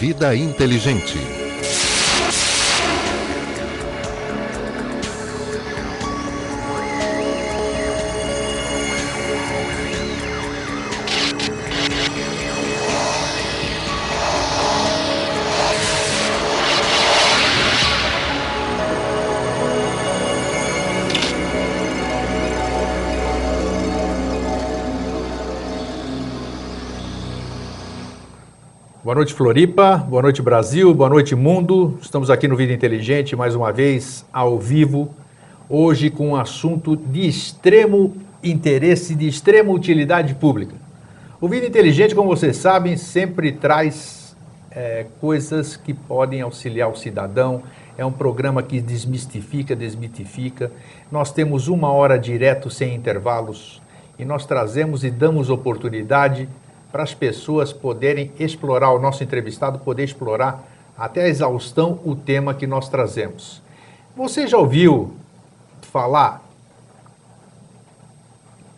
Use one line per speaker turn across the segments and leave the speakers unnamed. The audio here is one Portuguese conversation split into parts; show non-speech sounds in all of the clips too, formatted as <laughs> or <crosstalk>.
Vida Inteligente.
Boa noite, Floripa. Boa noite, Brasil. Boa noite, mundo. Estamos aqui no Vida Inteligente, mais uma vez, ao vivo. Hoje com um assunto de extremo interesse, de extrema utilidade pública. O Vida Inteligente, como vocês sabem, sempre traz é, coisas que podem auxiliar o cidadão. É um programa que desmistifica, desmitifica. Nós temos uma hora direto, sem intervalos, e nós trazemos e damos oportunidade para as pessoas poderem explorar, o nosso entrevistado poder explorar até a exaustão o tema que nós trazemos. Você já ouviu falar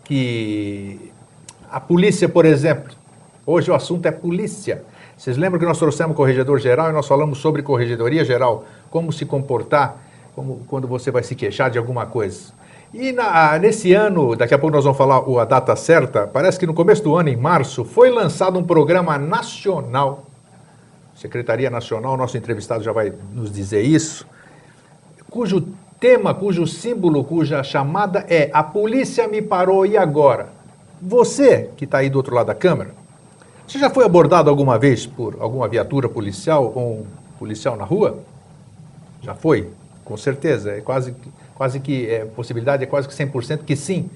que a polícia, por exemplo, hoje o assunto é polícia. Vocês lembram que nós trouxemos o corregedor geral e nós falamos sobre corregedoria geral, como se comportar como, quando você vai se queixar de alguma coisa. E na, nesse ano, daqui a pouco nós vamos falar a data certa, parece que no começo do ano, em março, foi lançado um programa nacional, Secretaria Nacional, nosso entrevistado já vai nos dizer isso, cujo tema, cujo símbolo, cuja chamada é A Polícia Me Parou e Agora? Você que está aí do outro lado da câmera, você já foi abordado alguma vez por alguma viatura policial ou um policial na rua? Já foi? Com certeza, é quase quase que, é, possibilidade é quase que 100% que sim.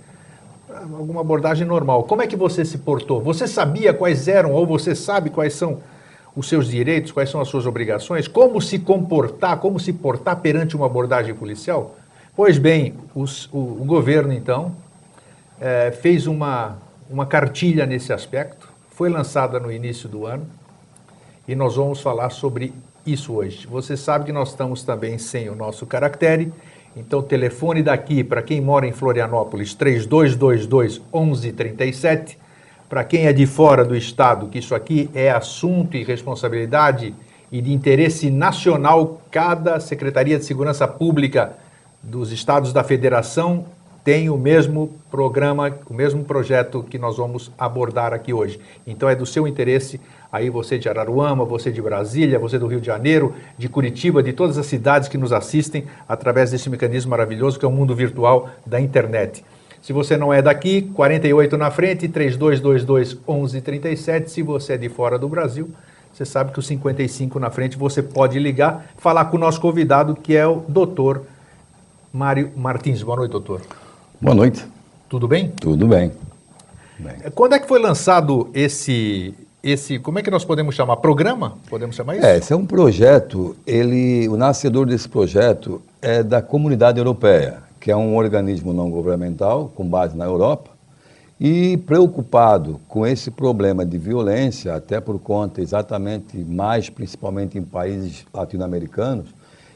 Alguma abordagem normal. Como é que você se portou? Você sabia quais eram, ou você sabe quais são os seus direitos, quais são as suas obrigações? Como se comportar, como se portar perante uma abordagem policial? Pois bem, os, o, o, governo, então, é, fez uma, uma cartilha nesse aspecto, foi lançada no início do ano, e nós vamos falar sobre isso hoje. Você sabe que nós estamos também sem o nosso caractere, então, telefone daqui para quem mora em Florianópolis, 3222 1137. Para quem é de fora do estado, que isso aqui é assunto e responsabilidade e de interesse nacional, cada Secretaria de Segurança Pública dos estados da federação tem o mesmo programa, o mesmo projeto que nós vamos abordar aqui hoje. Então é do seu interesse aí você de Araruama, você de Brasília, você do Rio de Janeiro, de Curitiba, de todas as cidades que nos assistem através desse mecanismo maravilhoso que é o mundo virtual da internet. Se você não é daqui, 48 na frente, 3222 1137. Se você é de fora do Brasil, você sabe que o 55 na frente você pode ligar, falar com o nosso convidado, que é o doutor Mário Martins. Boa noite, doutor.
Boa noite.
Tudo bem?
Tudo bem.
bem. Quando é que foi lançado esse esse, como é que nós podemos chamar? Programa? Podemos chamar isso?
É, esse é um projeto, ele, o nascedor desse projeto é da Comunidade Europeia, que é um organismo não governamental com base na Europa, e preocupado com esse problema de violência, até por conta exatamente mais principalmente em países latino-americanos,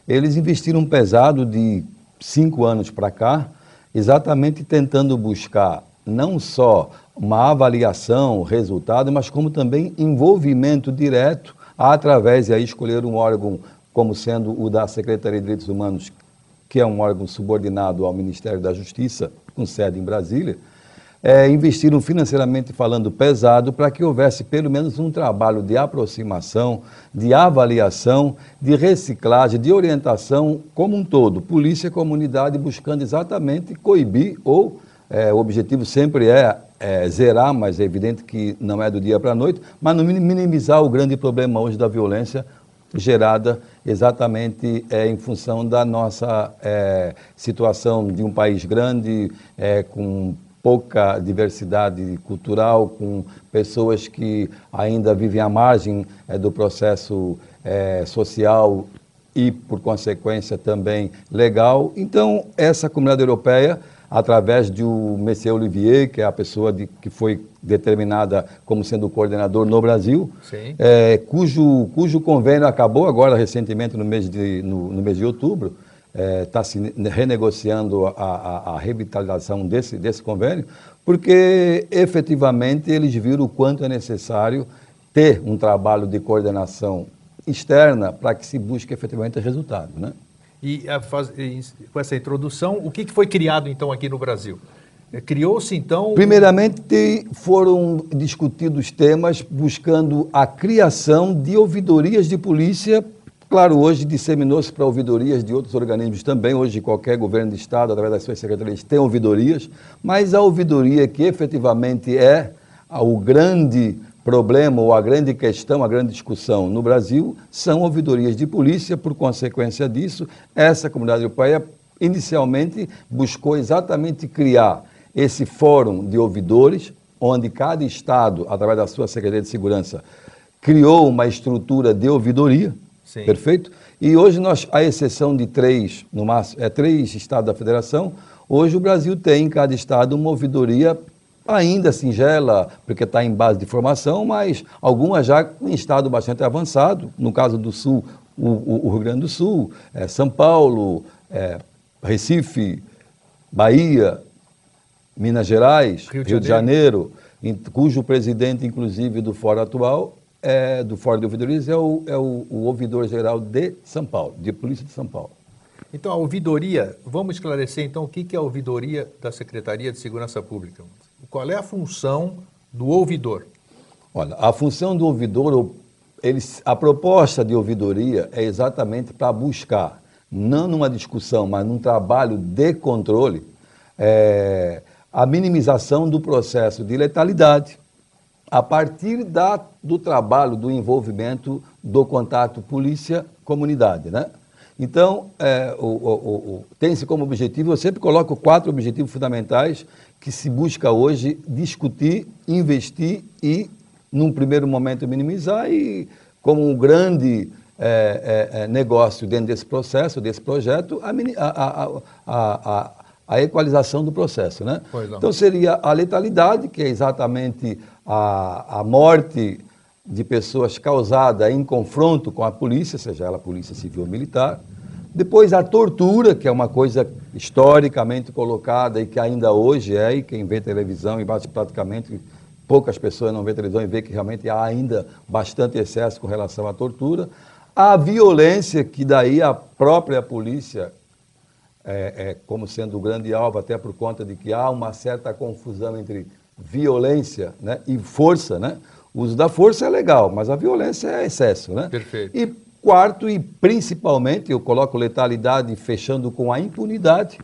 eles investiram pesado de cinco anos para cá, exatamente tentando buscar não só uma avaliação, resultado, mas como também envolvimento direto através, e aí escolher um órgão como sendo o da Secretaria de Direitos Humanos, que é um órgão subordinado ao Ministério da Justiça, com sede em Brasília, é, investiram financeiramente falando pesado para que houvesse pelo menos um trabalho de aproximação, de avaliação, de reciclagem, de orientação como um todo, polícia e comunidade buscando exatamente coibir ou é, o objetivo sempre é, é, zerar, mas é evidente que não é do dia para a noite, mas minimizar o grande problema hoje da violência gerada exatamente é, em função da nossa é, situação de um país grande, é, com pouca diversidade cultural, com pessoas que ainda vivem à margem é, do processo é, social e, por consequência, também legal. Então, essa comunidade europeia através do Messier Olivier, que é a pessoa de, que foi determinada como sendo o coordenador no Brasil, é, cujo, cujo convênio acabou agora recentemente no mês de, no, no mês de outubro, está é, se renegociando a, a, a, revitalização desse, desse convênio, porque efetivamente eles viram o quanto é necessário ter um trabalho de coordenação externa para que se busque efetivamente resultado. Né?
E, faz, e com essa introdução, o que, que foi criado então aqui no Brasil? É, criou-se então.
Primeiramente, foram discutidos temas buscando a criação de ouvidorias de polícia. Claro, hoje disseminou-se para ouvidorias de outros organismos também. Hoje, qualquer governo de Estado, através das suas secretarias, tem ouvidorias. Mas a ouvidoria que efetivamente é o grande problema ou a grande questão, a grande discussão no Brasil são ouvidorias de polícia. Por consequência disso, essa comunidade europeia inicialmente buscou exatamente criar esse fórum de ouvidores, onde cada estado, através da sua Secretaria de Segurança, criou uma estrutura de ouvidoria, Sim. perfeito? E hoje nós, à exceção de três, no máximo, é três estados da federação, hoje o Brasil tem em cada estado uma ouvidoria ainda singela, porque está em base de formação, mas algumas já em estado bastante avançado. No caso do Sul, o, o, o Rio Grande do Sul, é, São Paulo, é, Recife, Bahia, Minas Gerais, Rio de Rio Janeiro, de Janeiro cujo presidente, inclusive, do Fórum atual, é, do Fórum de Ouvidorias, é o, é o, o ouvidor-geral de São Paulo, de Polícia de São Paulo.
Então, a ouvidoria, vamos esclarecer então o que é a ouvidoria da Secretaria de Segurança Pública. Qual é a função do ouvidor?
Olha, a função do ouvidor, eles, a proposta de ouvidoria é exatamente para buscar, não numa discussão, mas num trabalho de controle, é, a minimização do processo de letalidade a partir da, do trabalho, do envolvimento do contato polícia-comunidade, né? Então, é, tem-se como objetivo, eu sempre coloco quatro objetivos fundamentais que se busca hoje discutir, investir e, num primeiro momento, minimizar e, como um grande é, é, é negócio dentro desse processo, desse projeto, a, a, a, a equalização do processo. Né? Então, seria a letalidade, que é exatamente a, a morte de pessoas causada em confronto com a polícia, seja ela polícia civil ou militar, depois a tortura, que é uma coisa historicamente colocada e que ainda hoje é, e quem vê televisão e bate praticamente poucas pessoas não vê televisão e vê que realmente há ainda bastante excesso com relação à tortura. A violência, que daí a própria polícia, é, é, como sendo o grande alvo, até por conta de que há uma certa confusão entre violência né, e força, né? O uso da força é legal, mas a violência é excesso, né?
Perfeito.
E Quarto, e principalmente, eu coloco letalidade fechando com a impunidade,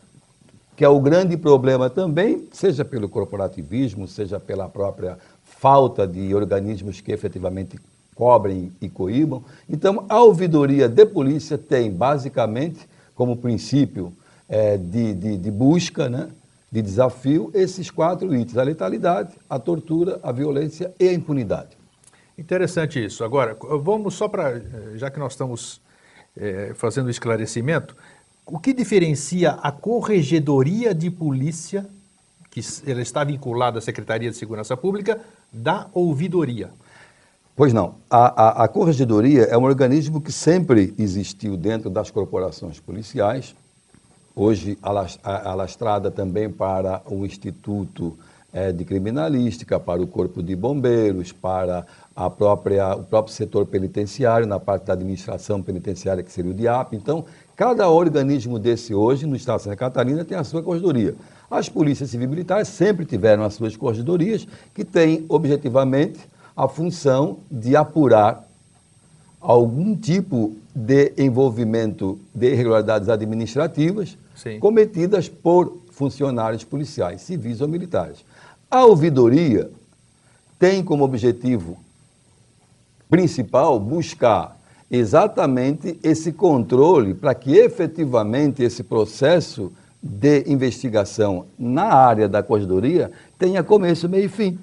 que é o grande problema também, seja pelo corporativismo, seja pela própria falta de organismos que efetivamente cobrem e coíbam. Então, a ouvidoria de polícia tem, basicamente, como princípio é, de, de, de busca, né, de desafio, esses quatro itens: a letalidade, a tortura, a violência e a impunidade.
Interessante isso. Agora, vamos só para, já que nós estamos é, fazendo esclarecimento, o que diferencia a Corregedoria de Polícia, que ela está vinculada à Secretaria de Segurança Pública, da ouvidoria?
Pois não. A, a, a Corregedoria é um organismo que sempre existiu dentro das corporações policiais, hoje alastrada também para o Instituto é, de Criminalística, para o Corpo de Bombeiros, para a própria, o próprio setor penitenciário, na parte da administração penitenciária, que seria o DIAP. Então, cada organismo desse hoje, no Estado de Santa Catarina, tem a sua corredoria. As polícias civis militares sempre tiveram as suas corredorias, que têm, objetivamente, a função de apurar algum tipo de envolvimento de irregularidades administrativas Sim. cometidas por funcionários policiais, civis ou militares. A ouvidoria tem como objetivo principal buscar exatamente esse controle para que efetivamente esse processo de investigação na área da corredoria tenha começo, meio e fim.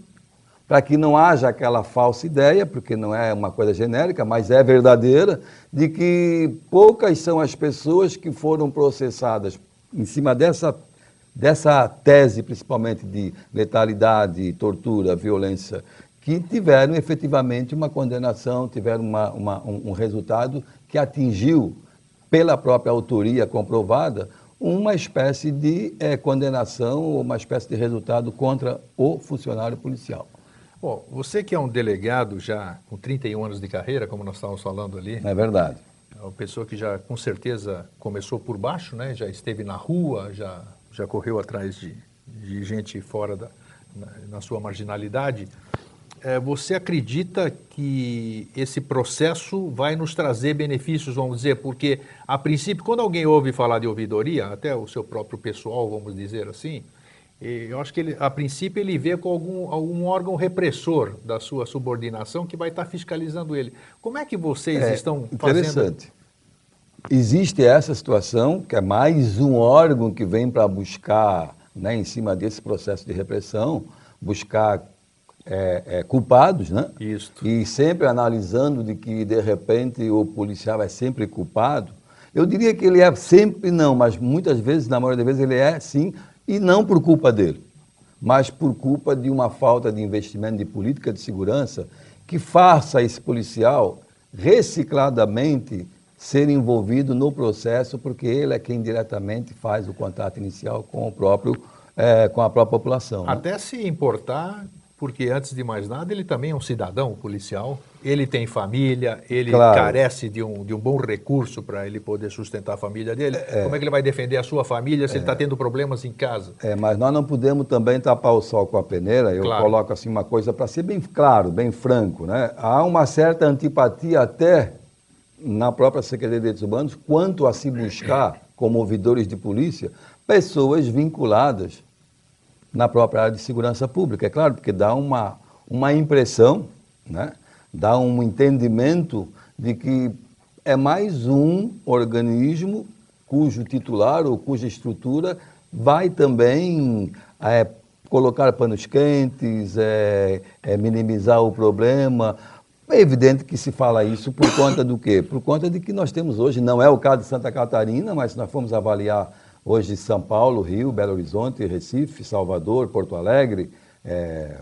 Para que não haja aquela falsa ideia, porque não é uma coisa genérica, mas é verdadeira, de que poucas são as pessoas que foram processadas em cima dessa, dessa tese, principalmente de letalidade, tortura, violência que tiveram efetivamente uma condenação, tiveram uma, uma, um, um resultado que atingiu, pela própria autoria comprovada, uma espécie de é, condenação ou uma espécie de resultado contra o funcionário policial.
Bom, você que é um delegado já com 31 anos de carreira, como nós estávamos falando ali.
É verdade.
É uma pessoa que já com certeza começou por baixo, né? já esteve na rua, já, já correu atrás de, de gente fora da na, na sua marginalidade. É, você acredita que esse processo vai nos trazer benefícios, vamos dizer, porque a princípio, quando alguém ouve falar de ouvidoria, até o seu próprio pessoal, vamos dizer assim, eu acho que ele, a princípio ele vê com algum, algum órgão repressor da sua subordinação que vai estar fiscalizando ele. Como é que vocês
é,
estão
interessante. fazendo? Interessante. Existe essa situação, que é mais um órgão que vem para buscar, né, em cima desse processo de repressão, buscar é, é, culpados, né?
Isso.
E sempre analisando de que, de repente, o policial é sempre culpado. Eu diria que ele é sempre não, mas muitas vezes, na maioria das vezes, ele é sim e não por culpa dele, mas por culpa de uma falta de investimento de política de segurança que faça esse policial recicladamente ser envolvido no processo, porque ele é quem diretamente faz o contato inicial com o próprio é, com a própria população.
Né? Até se importar porque antes de mais nada ele também é um cidadão policial, ele tem família, ele claro. carece de um, de um bom recurso para ele poder sustentar a família dele. É, Como é que ele vai defender a sua família se é, ele está tendo problemas em casa?
É, mas nós não podemos também tapar o sol com a peneira. Eu claro. coloco assim uma coisa para ser bem claro, bem franco. Né? Há uma certa antipatia até na própria Secretaria de Direitos Humanos quanto a se buscar, como ouvidores de polícia, pessoas vinculadas na própria área de segurança pública, é claro, porque dá uma, uma impressão, né? dá um entendimento de que é mais um organismo cujo titular ou cuja estrutura vai também é, colocar panos quentes, é, é, minimizar o problema. É evidente que se fala isso por conta do quê? Por conta de que nós temos hoje, não é o caso de Santa Catarina, mas se nós formos avaliar Hoje, São Paulo, Rio, Belo Horizonte, Recife, Salvador, Porto Alegre, é,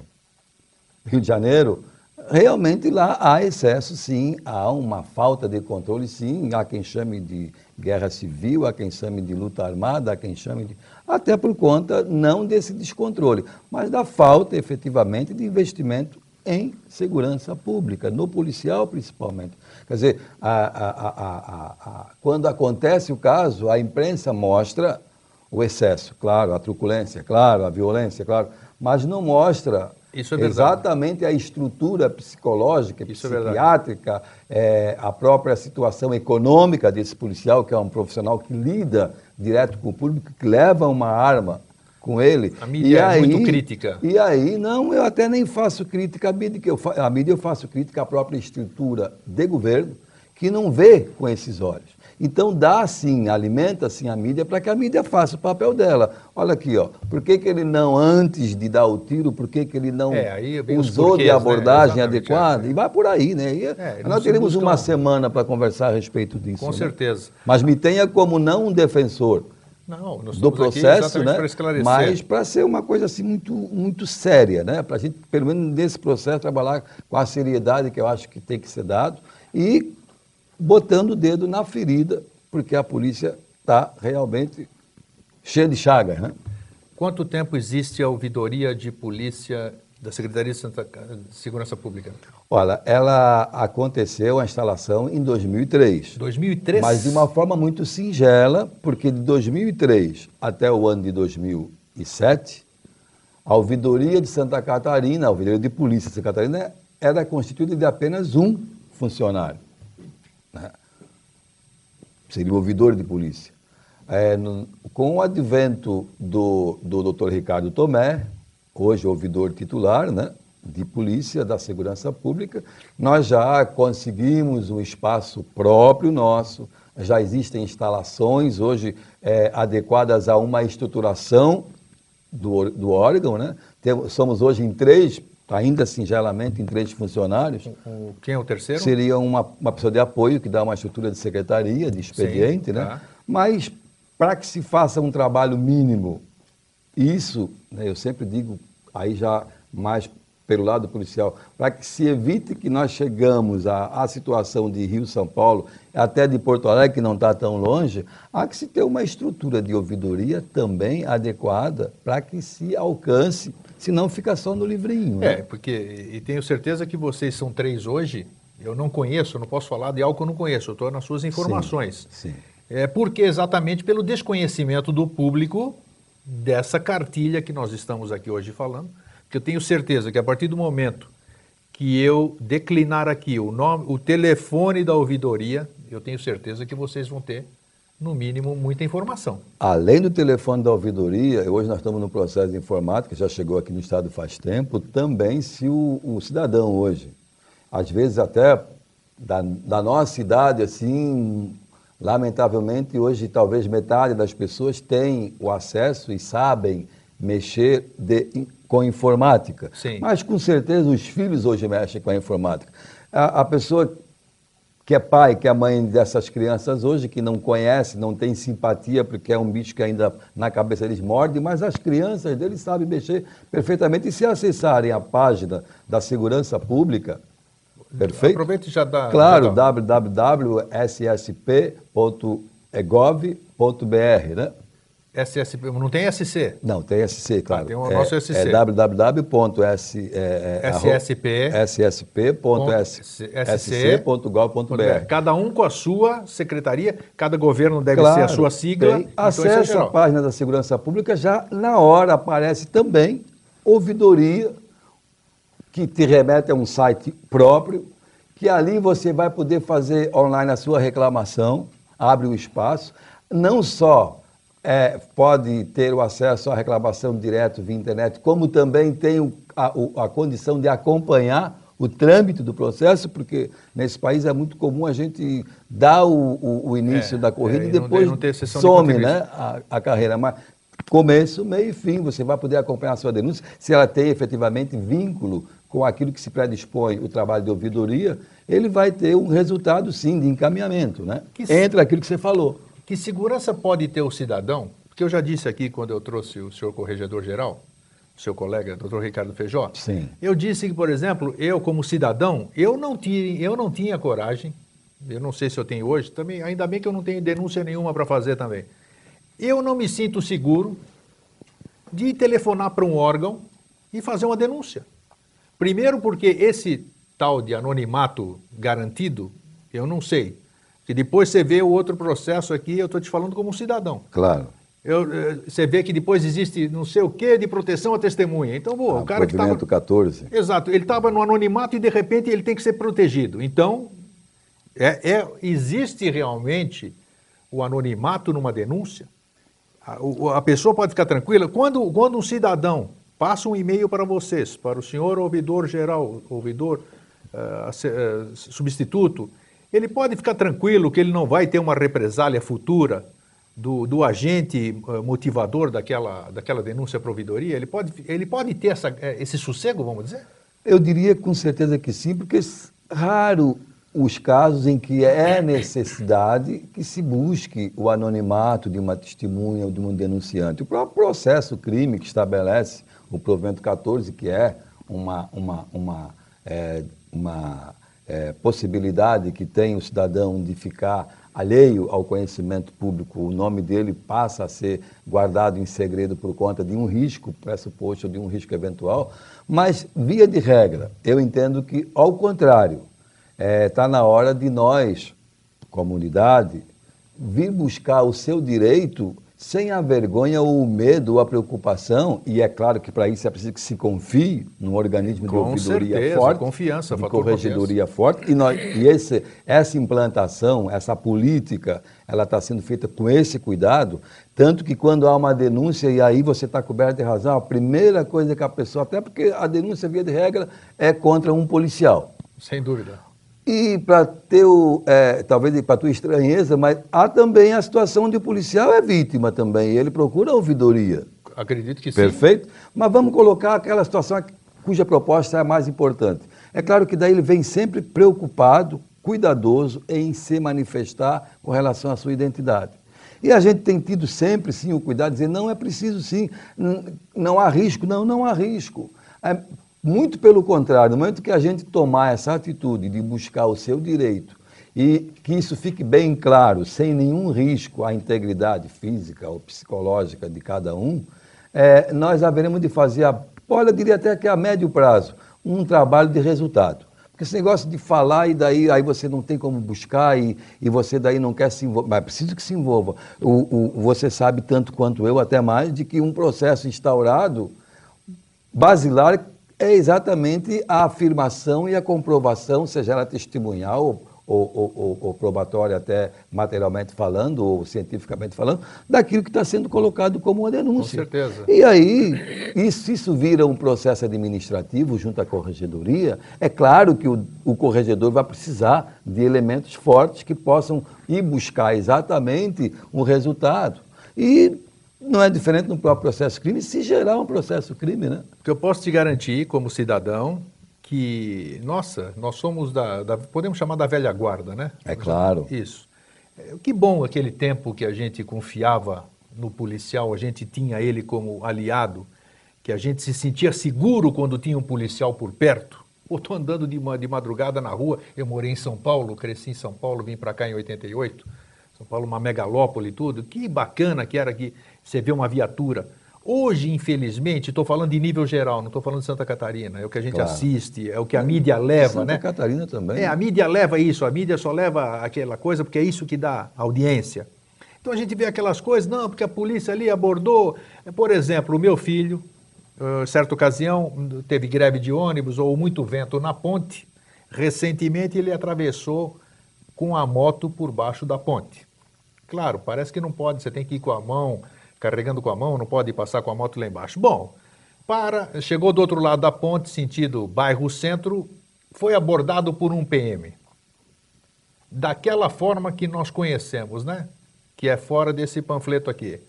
Rio de Janeiro, realmente lá há excesso, sim, há uma falta de controle, sim, há quem chame de guerra civil, há quem chame de luta armada, há quem chame de. Até por conta não desse descontrole, mas da falta efetivamente de investimento em segurança pública, no policial principalmente. Quer dizer, a, a, quando acontece o caso, a imprensa mostra o excesso, claro, a truculência, claro, a violência, claro, mas não mostra é exatamente a estrutura psicológica, Isso é psiquiátrica, é é, a própria situação econômica desse policial, que é um profissional que lida direto com o público, que leva uma arma com ele.
A mídia e é aí, muito crítica.
E aí, não, eu até nem faço crítica à mídia, que eu, a mídia eu faço crítica à própria estrutura de governo, que não vê com esses olhos. Então dá sim, alimenta sim a mídia para que a mídia faça o papel dela. Olha aqui, ó, por que, que ele não, antes de dar o tiro, por que, que ele não é, usou porquês, de né? abordagem né? adequada? É. E vai por aí, né? E é, nós teremos buscam... uma semana para conversar a respeito disso.
Com
né?
certeza.
Mas me tenha como não um defensor não, do processo, né? Para mas para ser uma coisa assim muito, muito séria, né? Para a gente, pelo menos nesse processo, trabalhar com a seriedade que eu acho que tem que ser dado e botando o dedo na ferida, porque a polícia está realmente cheia de chagas, né?
Quanto tempo existe a ouvidoria de polícia da Secretaria de Segurança Pública?
Olha, ela aconteceu a instalação em 2003.
2003?
Mas de uma forma muito singela, porque de 2003 até o ano de 2007, a ouvidoria de Santa Catarina, a ouvidoria de polícia de Santa Catarina, era constituída de apenas um funcionário. Né? Seria o ouvidor de polícia. É, no, com o advento do, do Dr. Ricardo Tomé, hoje ouvidor titular, né? de polícia, da segurança pública, nós já conseguimos um espaço próprio nosso, já existem instalações hoje é, adequadas a uma estruturação do, do órgão, né? Temos, somos hoje em três, ainda singelamente em três funcionários.
Quem é o terceiro?
Seria uma, uma pessoa de apoio que dá uma estrutura de secretaria, de expediente, Sim, né? Tá. Mas para que se faça um trabalho mínimo, isso, né, eu sempre digo, aí já mais pelo lado policial, para que se evite que nós chegamos à, à situação de Rio, São Paulo, até de Porto Alegre, que não está tão longe, há que se ter uma estrutura de ouvidoria também adequada para que se alcance senão fica só no livrinho.
É,
né?
porque, e tenho certeza que vocês são três hoje, eu não conheço, eu não posso falar de algo que eu não conheço, eu estou nas suas informações.
Sim, sim.
É porque exatamente pelo desconhecimento do público dessa cartilha que nós estamos aqui hoje falando, que eu tenho certeza que a partir do momento que eu declinar aqui o nome, o telefone da ouvidoria, eu tenho certeza que vocês vão ter, no mínimo, muita informação.
Além do telefone da ouvidoria, hoje nós estamos no processo de informática, já chegou aqui no Estado faz tempo, também se o, o cidadão hoje, às vezes até da, da nossa idade, assim, lamentavelmente hoje talvez metade das pessoas tem o acesso e sabem mexer de, com informática.
Sim.
Mas com certeza os filhos hoje mexem com a informática. A, a pessoa que é pai, que é mãe dessas crianças hoje, que não conhece, não tem simpatia, porque é um bicho que ainda na cabeça eles mordem, mas as crianças deles sabem mexer perfeitamente. E se acessarem a página da segurança pública, perfeito?
Aproveita e já dá.
Claro, www.ssp.gov.br, né?
SSP, não tem SC.
Não, tem SC, claro.
tem o
é,
nosso SC.
É www.ssp. É, é,
SSP.
ssp.sc.gov.br.
Cada um com a sua secretaria, cada governo deve ser a sua sigla.
Tem
então é
acesso à
geral.
página da Segurança Pública, já na hora aparece também ouvidoria, que te remete a um site próprio, que ali você vai poder fazer online a sua reclamação, abre o espaço, não só é, pode ter o acesso à reclamação direto via internet, como também tem o- a, a condição de acompanhar o trâmite do processo, porque nesse país é muito comum a gente dar o, o- o início
É,
da corrida
é,
e
não
depois
não de
some
contribuição.
né, a, a carreira. Mas começo, meio e fim, você vai poder acompanhar a sua denúncia, se ela tem efetivamente vínculo com aquilo que se predispõe o trabalho de ouvidoria, ele vai ter um resultado, sim, de encaminhamento, né?
Que
aquilo que você falou.
Que segurança pode ter o cidadão? Porque eu já disse aqui quando eu trouxe o senhor corregedor-geral, o seu colega, doutor Ricardo Feijó.
Sim.
Eu disse que, por exemplo, eu como cidadão, eu não tinha, eu não tinha coragem, eu não sei se eu tenho hoje, também, ainda bem que eu não tenho denúncia nenhuma para fazer também. Eu não me sinto seguro de telefonar para um órgão e fazer uma denúncia. Primeiro porque esse tal de anonimato garantido, eu não sei. Que depois você vê o outro processo aqui, eu estou te falando como um cidadão.
Claro.
Eu, eh, você vê que depois existe não sei o que de proteção à testemunha. Então, pô,
Ah,
o cara que estava.
provimento 14.
Exato, ele estava no anonimato e de repente ele tem que ser protegido. Então, é, é- existe realmente o anonimato numa denúncia? A, a pessoa pode ficar tranquila? Quando, quando um cidadão passa um e-mail para vocês, para o senhor ouvidor geral, ouvidor se- eh, substituto, ele pode ficar tranquilo que ele não vai ter uma represália futura do, do agente eh, motivador daquela, daquela denúncia à providoria? Ele pode, ele pode ter essa, esse sossego, vamos dizer?
Eu diria com certeza que sim, porque raro os casos em que é necessidade que se busque o anonimato de uma testemunha ou de um denunciante. O próprio processo crime que estabelece o provimento 14, que é uma, uma, uma, é, uma é, possibilidade que tem o cidadão de ficar alheio ao conhecimento público, o nome dele passa a ser guardado em segredo por conta de um risco pressuposto, de um risco eventual, mas, via de regra, eu entendo que, ao contrário, está na hora de nós, comunidade, vir buscar o seu direito sem a vergonha ou o medo ou a preocupação, e é claro que para isso é preciso que se confie num organismo de
Com
ouvidoria
certeza,
forte,
confiança,
de corregedoria forte, e, nós, e esse, essa implantação, essa política, ela está sendo feita com esse cuidado, tanto que quando há uma denúncia, e aí você está coberto de razão, a primeira coisa que a pessoa, até porque a denúncia, via de regra, é contra um policial.
Sem dúvida.
E para teu, é, talvez para tua estranheza, mas há também a situação onde o policial é vítima também, ele procura a ouvidoria.
Acredito que sim.
Perfeito? Mas vamos colocar aquela situação cuja proposta é a mais importante. É claro que daí ele vem sempre preocupado, cuidadoso em se manifestar com relação à sua identidade. E a gente tem tido sempre, sim, o cuidado de dizer, não é preciso, sim, não há risco. Não, não há risco. É, muito pelo contrário, no momento que a gente tomar essa atitude de buscar o seu direito e que isso fique bem claro, sem nenhum risco à integridade física ou psicológica de cada um, é, nós haveremos de fazer a Olha, eu diria até que a médio prazo, um trabalho de resultado. Porque esse negócio de falar e daí aí você não tem como buscar e, e você daí não quer se envolver, mas precisa que se envolva. O, o, você sabe tanto quanto eu, até mais, de que um processo instaurado, basilar, é exatamente a afirmação e a comprovação, seja ela testemunhal ou, ou, ou, probatória, até materialmente falando, ou cientificamente falando, daquilo que está sendo colocado como uma denúncia.
Com certeza.
E aí, e se isso vira um processo administrativo junto à corregedoria, é claro que o, o corregedor vai precisar de elementos fortes que possam ir buscar exatamente um resultado. E não é diferente no próprio processo crime, se gerar um processo crime, né?
Porque eu posso te garantir, como cidadão, que, nossa, nós somos da, da, podemos chamar da velha guarda, né?
É claro.
Isso. É, que bom aquele tempo que a gente confiava no policial, a gente tinha ele como aliado, que a gente se sentia seguro quando tinha um policial por perto. Ou estou andando de, de madrugada na rua, eu morei em São Paulo, cresci em São Paulo, vim para cá em 88, São Paulo uma megalópole e tudo, que bacana que era que você vê uma viatura Hoje, infelizmente, estou falando de nível geral, não estou falando de Santa Catarina, é o que a gente claro. assiste, é o que a mídia leva,
Santa
né?
Santa Catarina também.
É, a mídia leva isso, a mídia só leva aquela coisa porque é isso que dá audiência. Então a gente vê aquelas coisas, não, porque a polícia ali abordou, por exemplo, o meu filho, uh, certa ocasião, teve greve de ônibus ou muito vento na ponte, recentemente ele atravessou com a moto por baixo da ponte. Claro, parece que não pode, você tem que ir com a mão carregando com a mão, não pode passar com a moto lá embaixo. Bom, para, chegou do outro lado da ponte, sentido bairro centro, foi abordado por um PM. Daquela forma que nós conhecemos, né? Que é fora desse panfleto aqui.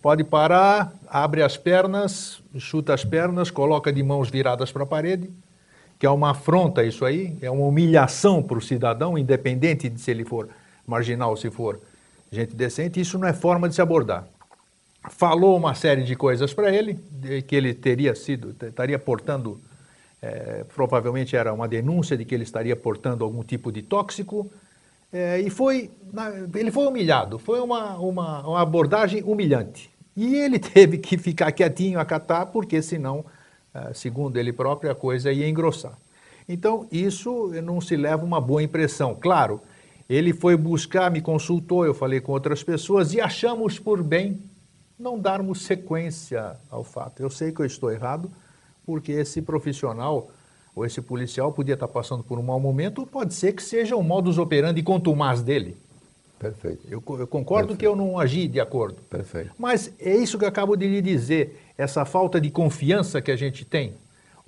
Pode parar, abre as pernas, chuta as pernas, coloca de mãos viradas para a parede, que é uma afronta isso aí, é uma humilhação para o cidadão, independente de se ele for marginal, se for gente decente, isso não é forma de se abordar falou uma série de coisas para ele, que ele teria sido, estaria portando, é, provavelmente era uma denúncia de que ele estaria portando algum tipo de tóxico, é, e foi, ele foi humilhado, foi uma, uma, uma, abordagem humilhante. E ele <laughs> teve que ficar quietinho, acatar, porque senão, é, segundo ele próprio, a coisa ia engrossar. Então, isso não se leva uma boa impressão. Claro, ele foi buscar, me consultou, eu falei com outras pessoas e achamos por bem não darmos sequência ao fato. Eu sei que eu estou errado, porque esse profissional ou esse policial podia estar passando por um mau momento, ou pode ser que seja o modus operandi contumaz dele.
Perfeito.
Eu, eu concordo Perfeito. que eu não agi de acordo.
Perfeito.
Mas é isso que eu acabo de lhe dizer, essa falta de confiança que a gente tem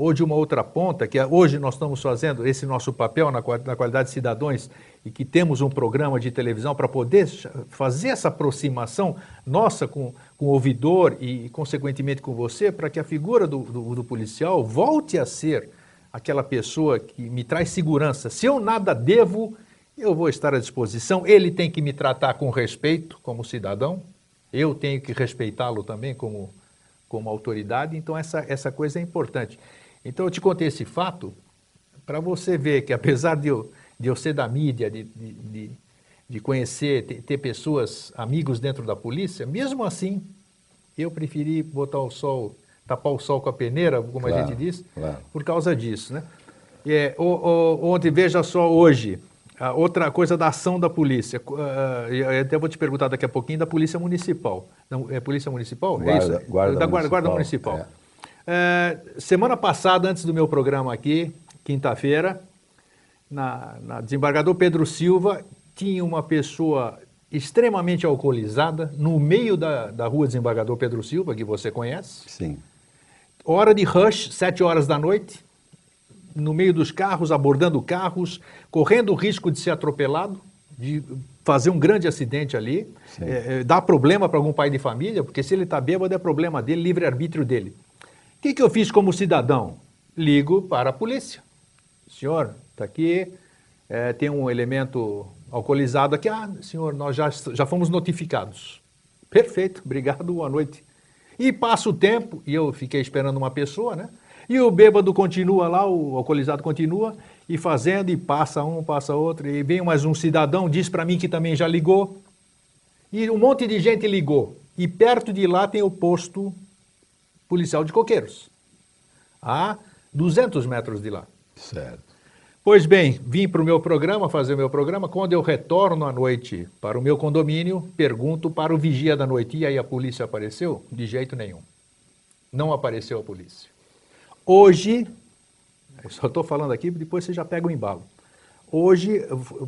ou de uma outra ponta, que é, hoje nós estamos fazendo esse nosso papel na, na qualidade de cidadãos e que temos um programa de televisão para poder fazer essa aproximação nossa com, com o ouvidor e, consequentemente, com você, para que a figura do, do, do policial volte a ser aquela pessoa que me traz segurança. Se eu nada devo, eu vou estar à disposição. Ele tem que me tratar com respeito como cidadão, eu tenho que respeitá-lo também como, como autoridade, então essa, essa coisa é importante. Então eu te contei esse fato para você ver que apesar de eu, de eu ser da mídia, de, de, de conhecer, ter, ter, pessoas, amigos dentro da polícia, mesmo assim eu preferi botar o sol, tapar o sol com a peneira, como claro, a gente diz, claro. por causa disso. Né? É, o, o, ontem, veja só hoje, outra coisa da ação da polícia. Uh, eu até vou te perguntar daqui a pouquinho da Polícia Municipal. Não, é Polícia Municipal?
Guarda,
é isso?
Guarda
da
Guarda,
Guarda Municipal. É. É, semana passada, antes do meu programa aqui, quinta-feira, na, na desembargador Pedro Silva, tinha uma pessoa extremamente alcoolizada no meio da, da rua Desembargador Pedro Silva, que você conhece.
Sim.
Hora de rush, sete horas da noite, no meio dos carros, abordando carros, correndo o risco de ser atropelado, de fazer um grande acidente ali, é, é, dá problema para algum pai de família, porque se ele está bêbado é problema dele, livre-arbítrio dele que, que eu fiz como cidadão? Ligo para a polícia. Senhor, está aqui, é, tem um elemento alcoolizado aqui. Ah, senhor, nós já, já fomos notificados. Perfeito, obrigado, boa noite. E passa o tempo, e eu fiquei esperando uma pessoa, né? E o bêbado continua lá, o alcoolizado continua, e fazendo, e passa um, passa outro, e vem mais um cidadão, diz para mim que também já ligou. E um monte de gente ligou. E perto de lá tem o posto policial de coqueiros. a 200 metros de lá.
Certo.
Pois bem, vim para o meu programa, fazer o meu programa. Quando eu retorno à noite para o meu condomínio, pergunto para o vigia da noite: e aí a polícia apareceu? De jeito nenhum. Não apareceu a polícia. Hoje, eu só estou falando aqui, depois você já pega o embalo. Hoje,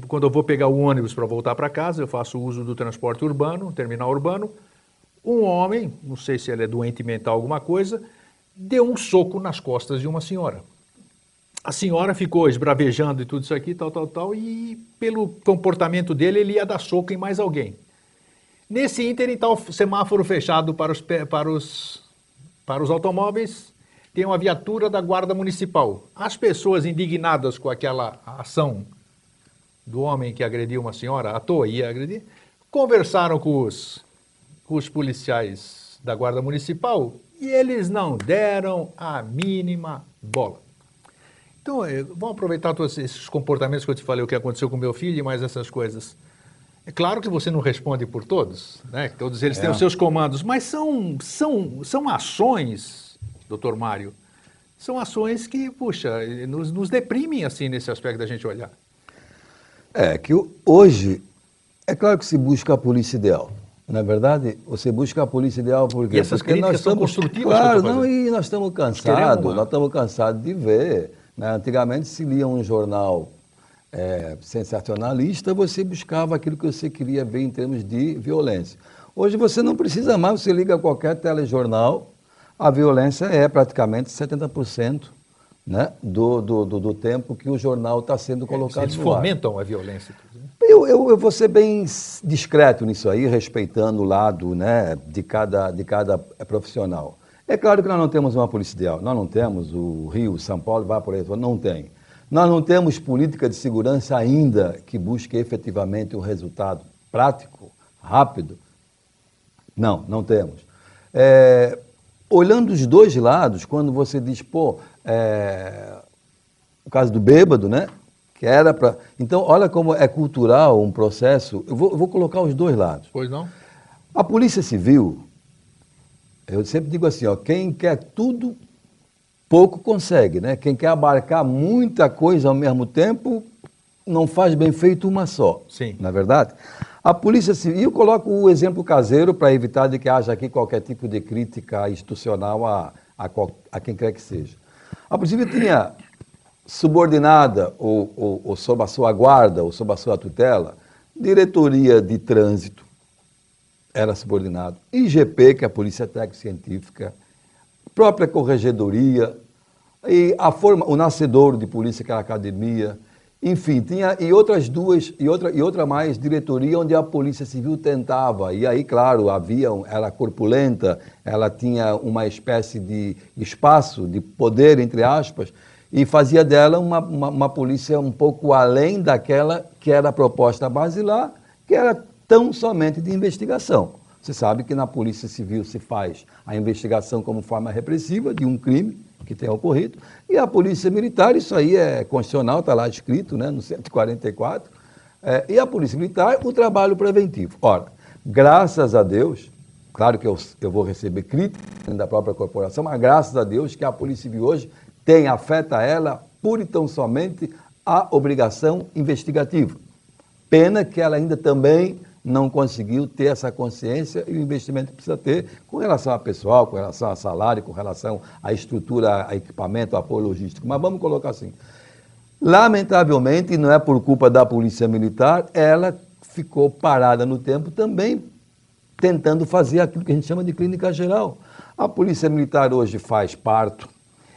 quando eu vou pegar o ônibus para voltar para casa, eu faço uso do transporte urbano, terminal urbano. Um homem, não sei se ele é doente mental alguma coisa, deu um soco nas costas de uma senhora. A senhora ficou esbravejando e tudo isso aqui, tal, tal, tal, e pelo comportamento dele, ele ia dar soco em mais alguém. Nesse ínterim, está o semáforo fechado para os, para os, para os automóveis, tem uma viatura da Guarda Municipal. As pessoas indignadas com aquela ação do homem que agrediu uma senhora, à toa ia agredir, conversaram com os, com os policiais da Guarda Municipal e eles não deram a mínima bola. Então, eh, vamos aproveitar todos esses comportamentos que eu te falei, o que aconteceu com meu filho e mais essas coisas. É claro que você não responde por todos, né? todos eles é. têm os seus comandos, mas são, são, são ações doutor Mário, são ações que, puxa, nos, nos deprimem assim nesse aspecto da gente olhar.
É, que hoje, é claro que se busca a polícia ideal. Na verdade, você busca a polícia ideal porque,
e essas
porque
nós estamos construtivas.
Claro, não, e nós estamos cansados, nós estamos cansados de ver. Né? Antigamente se lia um jornal é, sensacionalista, você buscava aquilo que você queria ver em termos de violência. Hoje você não precisa mais, você liga a qualquer telejornal, a violência é praticamente 70% né, do, do, do, do, tempo que o jornal está sendo colocado
Eles fomentam a violência.
Eu, eu, eu, vou ser bem discreto nisso aí, respeitando o lado né, de, cada, de cada profissional. É claro que nós não temos uma polícia ideal, nós não temos o Rio, São Paulo, vai por aí, não tem. Nós não temos política de segurança ainda que busque efetivamente um resultado prático, rápido. Não, não temos. É, olhando os dois lados, quando você diz, pô, é, o caso do bêbado, né? Que era para. Então, olha como é cultural um processo. Eu vou, eu vou colocar os dois lados.
Pois não?
A Polícia Civil, eu sempre digo assim, ó, quem quer tudo, pouco consegue, né? Quem quer abarcar muita coisa ao mesmo tempo, não faz bem feito uma só.
Sim.
Na é verdade? A Polícia Civil, eu coloco o exemplo caseiro para evitar de que haja aqui qualquer tipo de crítica institucional a, a, a quem quer que seja. A Polícia Civil tinha subordinada ou, ou, ou sob a sua guarda ou sob a sua tutela, diretoria de trânsito, era subordinado, IGP, que é a Polícia Técnica Científica, própria corregedoria, e a forma, o nascedor de polícia, que era a academia, enfim, tinha e outras duas, e outra, e outra mais, diretoria onde a Polícia Civil tentava. E aí, claro, havia, era corpulenta, ela tinha uma espécie de espaço, de poder, entre aspas, e fazia dela uma, uma, uma polícia um pouco além daquela que era a proposta basilar, que era tão somente de investigação. Você sabe que na Polícia Civil se faz a investigação como forma repressiva de um crime, que tenha ocorrido. E a Polícia Militar, isso aí é constitucional, está lá escrito, né, no 144. É, e a Polícia Militar, o trabalho preventivo. Ora, graças a Deus, claro que eu, eu vou receber crítica da própria corporação, mas graças a Deus que a Polícia Civil hoje tem, afeta ela, pura e tão somente, a obrigação investigativa. Pena que ela ainda também não conseguiu ter essa consciência e o investimento precisa ter com relação a pessoal, com relação a salário, com relação à estrutura, a equipamento, apoio logístico. Mas vamos colocar assim. Lamentavelmente, não é por culpa da Polícia Militar, ela ficou parada no tempo também tentando fazer aquilo que a gente chama de clínica geral. A Polícia Militar hoje faz parto,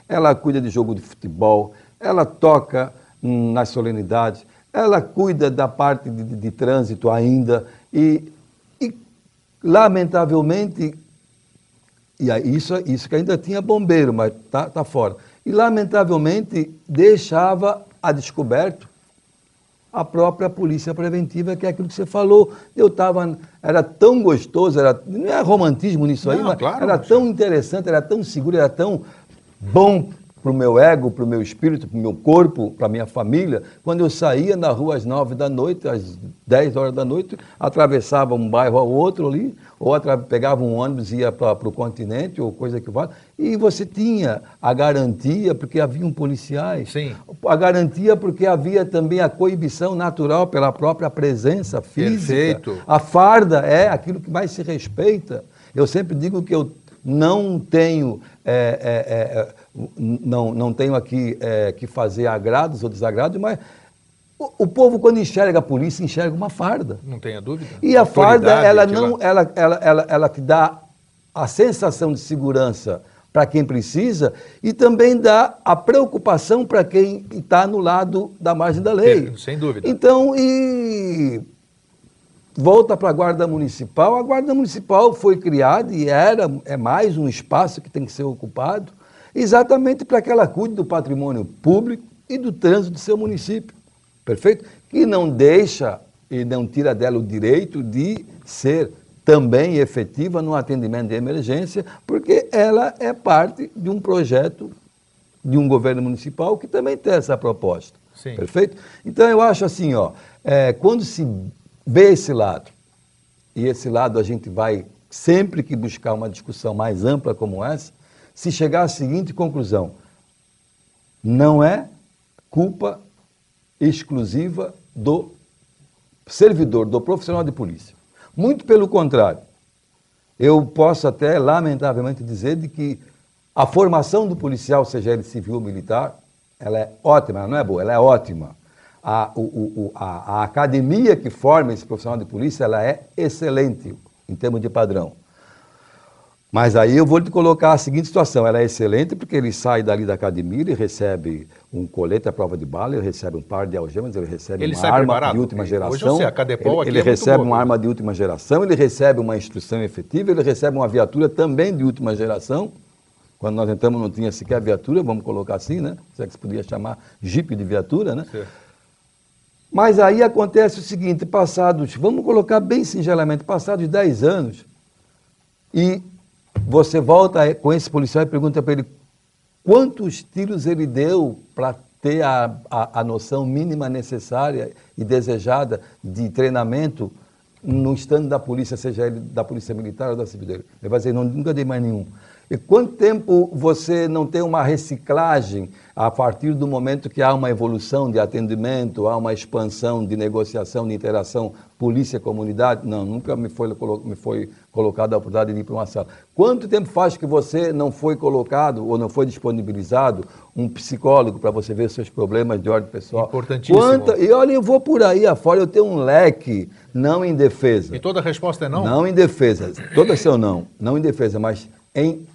ela cuida de jogo de futebol, ela toca hum, nas solenidades, ela cuida da parte de, de, de trânsito ainda, e, e lamentavelmente, e isso, isso que ainda tinha bombeiro, mas está tá fora. E lamentavelmente deixava a descoberto a própria polícia preventiva, que é aquilo que você falou. Eu estava, era tão gostoso, era, não é romantismo nisso aí, mas claro, era tão interessante, era tão seguro, era tão bom para o meu ego, para o meu espírito, para o meu corpo, para a minha família, quando eu saía na rua às nove da noite, às 10 horas da noite, atravessava um bairro ao outro ali, ou pegava um ônibus e ia para o continente, ou coisa que vale, e você tinha a garantia, porque haviam policiais,
Sim.
a garantia porque havia também a coibição natural pela própria presença física.
Perfeito.
A farda é aquilo que mais se respeita. Eu sempre digo que eu não tenho, é, é, é, não, não tenho aqui é, que fazer agrados ou desagrados, mas o, o, povo, quando enxerga a polícia, enxerga uma farda.
Não tenha dúvida.
E a farda, ela não, ela, ela, ela, ela te dá a sensação de segurança para quem precisa e também dá a preocupação para quem está no lado da margem da lei.
Sem dúvida.
Então, e volta para a Guarda Municipal. A Guarda Municipal foi criada e era, é mais um espaço que tem que ser ocupado, exatamente para que ela cuide do patrimônio público e do trânsito do seu município. Perfeito? Que não deixa e não tira dela o direito de ser também efetiva no atendimento de emergência, porque ela é parte de um projeto de um governo municipal que também tem essa proposta.
Sim.
Perfeito? Então eu acho assim, ó, é, quando se vê esse lado. E esse lado a gente vai sempre que buscar uma discussão mais ampla como essa, se chegar à seguinte conclusão: não é culpa exclusiva do servidor, do profissional de polícia. Muito pelo contrário. Eu posso até, lamentavelmente, dizer de que a formação do policial, seja ele civil ou militar, ela é ótima, ela não é boa, ela é ótima a, o, o, a, a, academia que forma esse profissional de polícia ela é excelente em termos de padrão. Mas aí eu vou te colocar a seguinte situação: ela é excelente porque ele sai dali da academia, ele recebe um colete à prova de bala, ele recebe um par de algemas, ele recebe
ele
uma arma
preparado.
de última geração. Hoje
eu sei, a Cadepol
ele, ele
é
recebe uma arma de última geração, ele recebe uma instrução efetiva, ele recebe uma viatura também de última geração. Quando nós entramos não tinha sequer viatura, vamos colocar assim, né? Se é que se podia chamar jipe de viatura, né?
Certo.
Mas aí acontece o seguinte, passados, vamos colocar bem singelamente, passados 10 anos, e você volta com esse policial e pergunta para ele quantos tiros ele deu para ter a, a, a, noção mínima necessária e desejada de treinamento no estando da polícia, seja ele da polícia militar ou da civil dele. Ele vai dizer, não, nunca dei mais nenhum. E quanto tempo você não tem uma reciclagem a partir do momento que há uma evolução de atendimento, há uma expansão de negociação, de interação polícia-comunidade? Não, nunca me foi, me foi colocada a oportunidade de ir para uma sala. Quanto tempo faz que você não foi colocado ou não foi disponibilizado um psicólogo para você ver seus problemas de ordem pessoal?
Importantíssimo.
Quanta, e olha, eu vou por aí afora, eu tenho um leque, não em defesa.
E toda a resposta é não?
Não em defesa. Todas são não. Não em defesa, mas em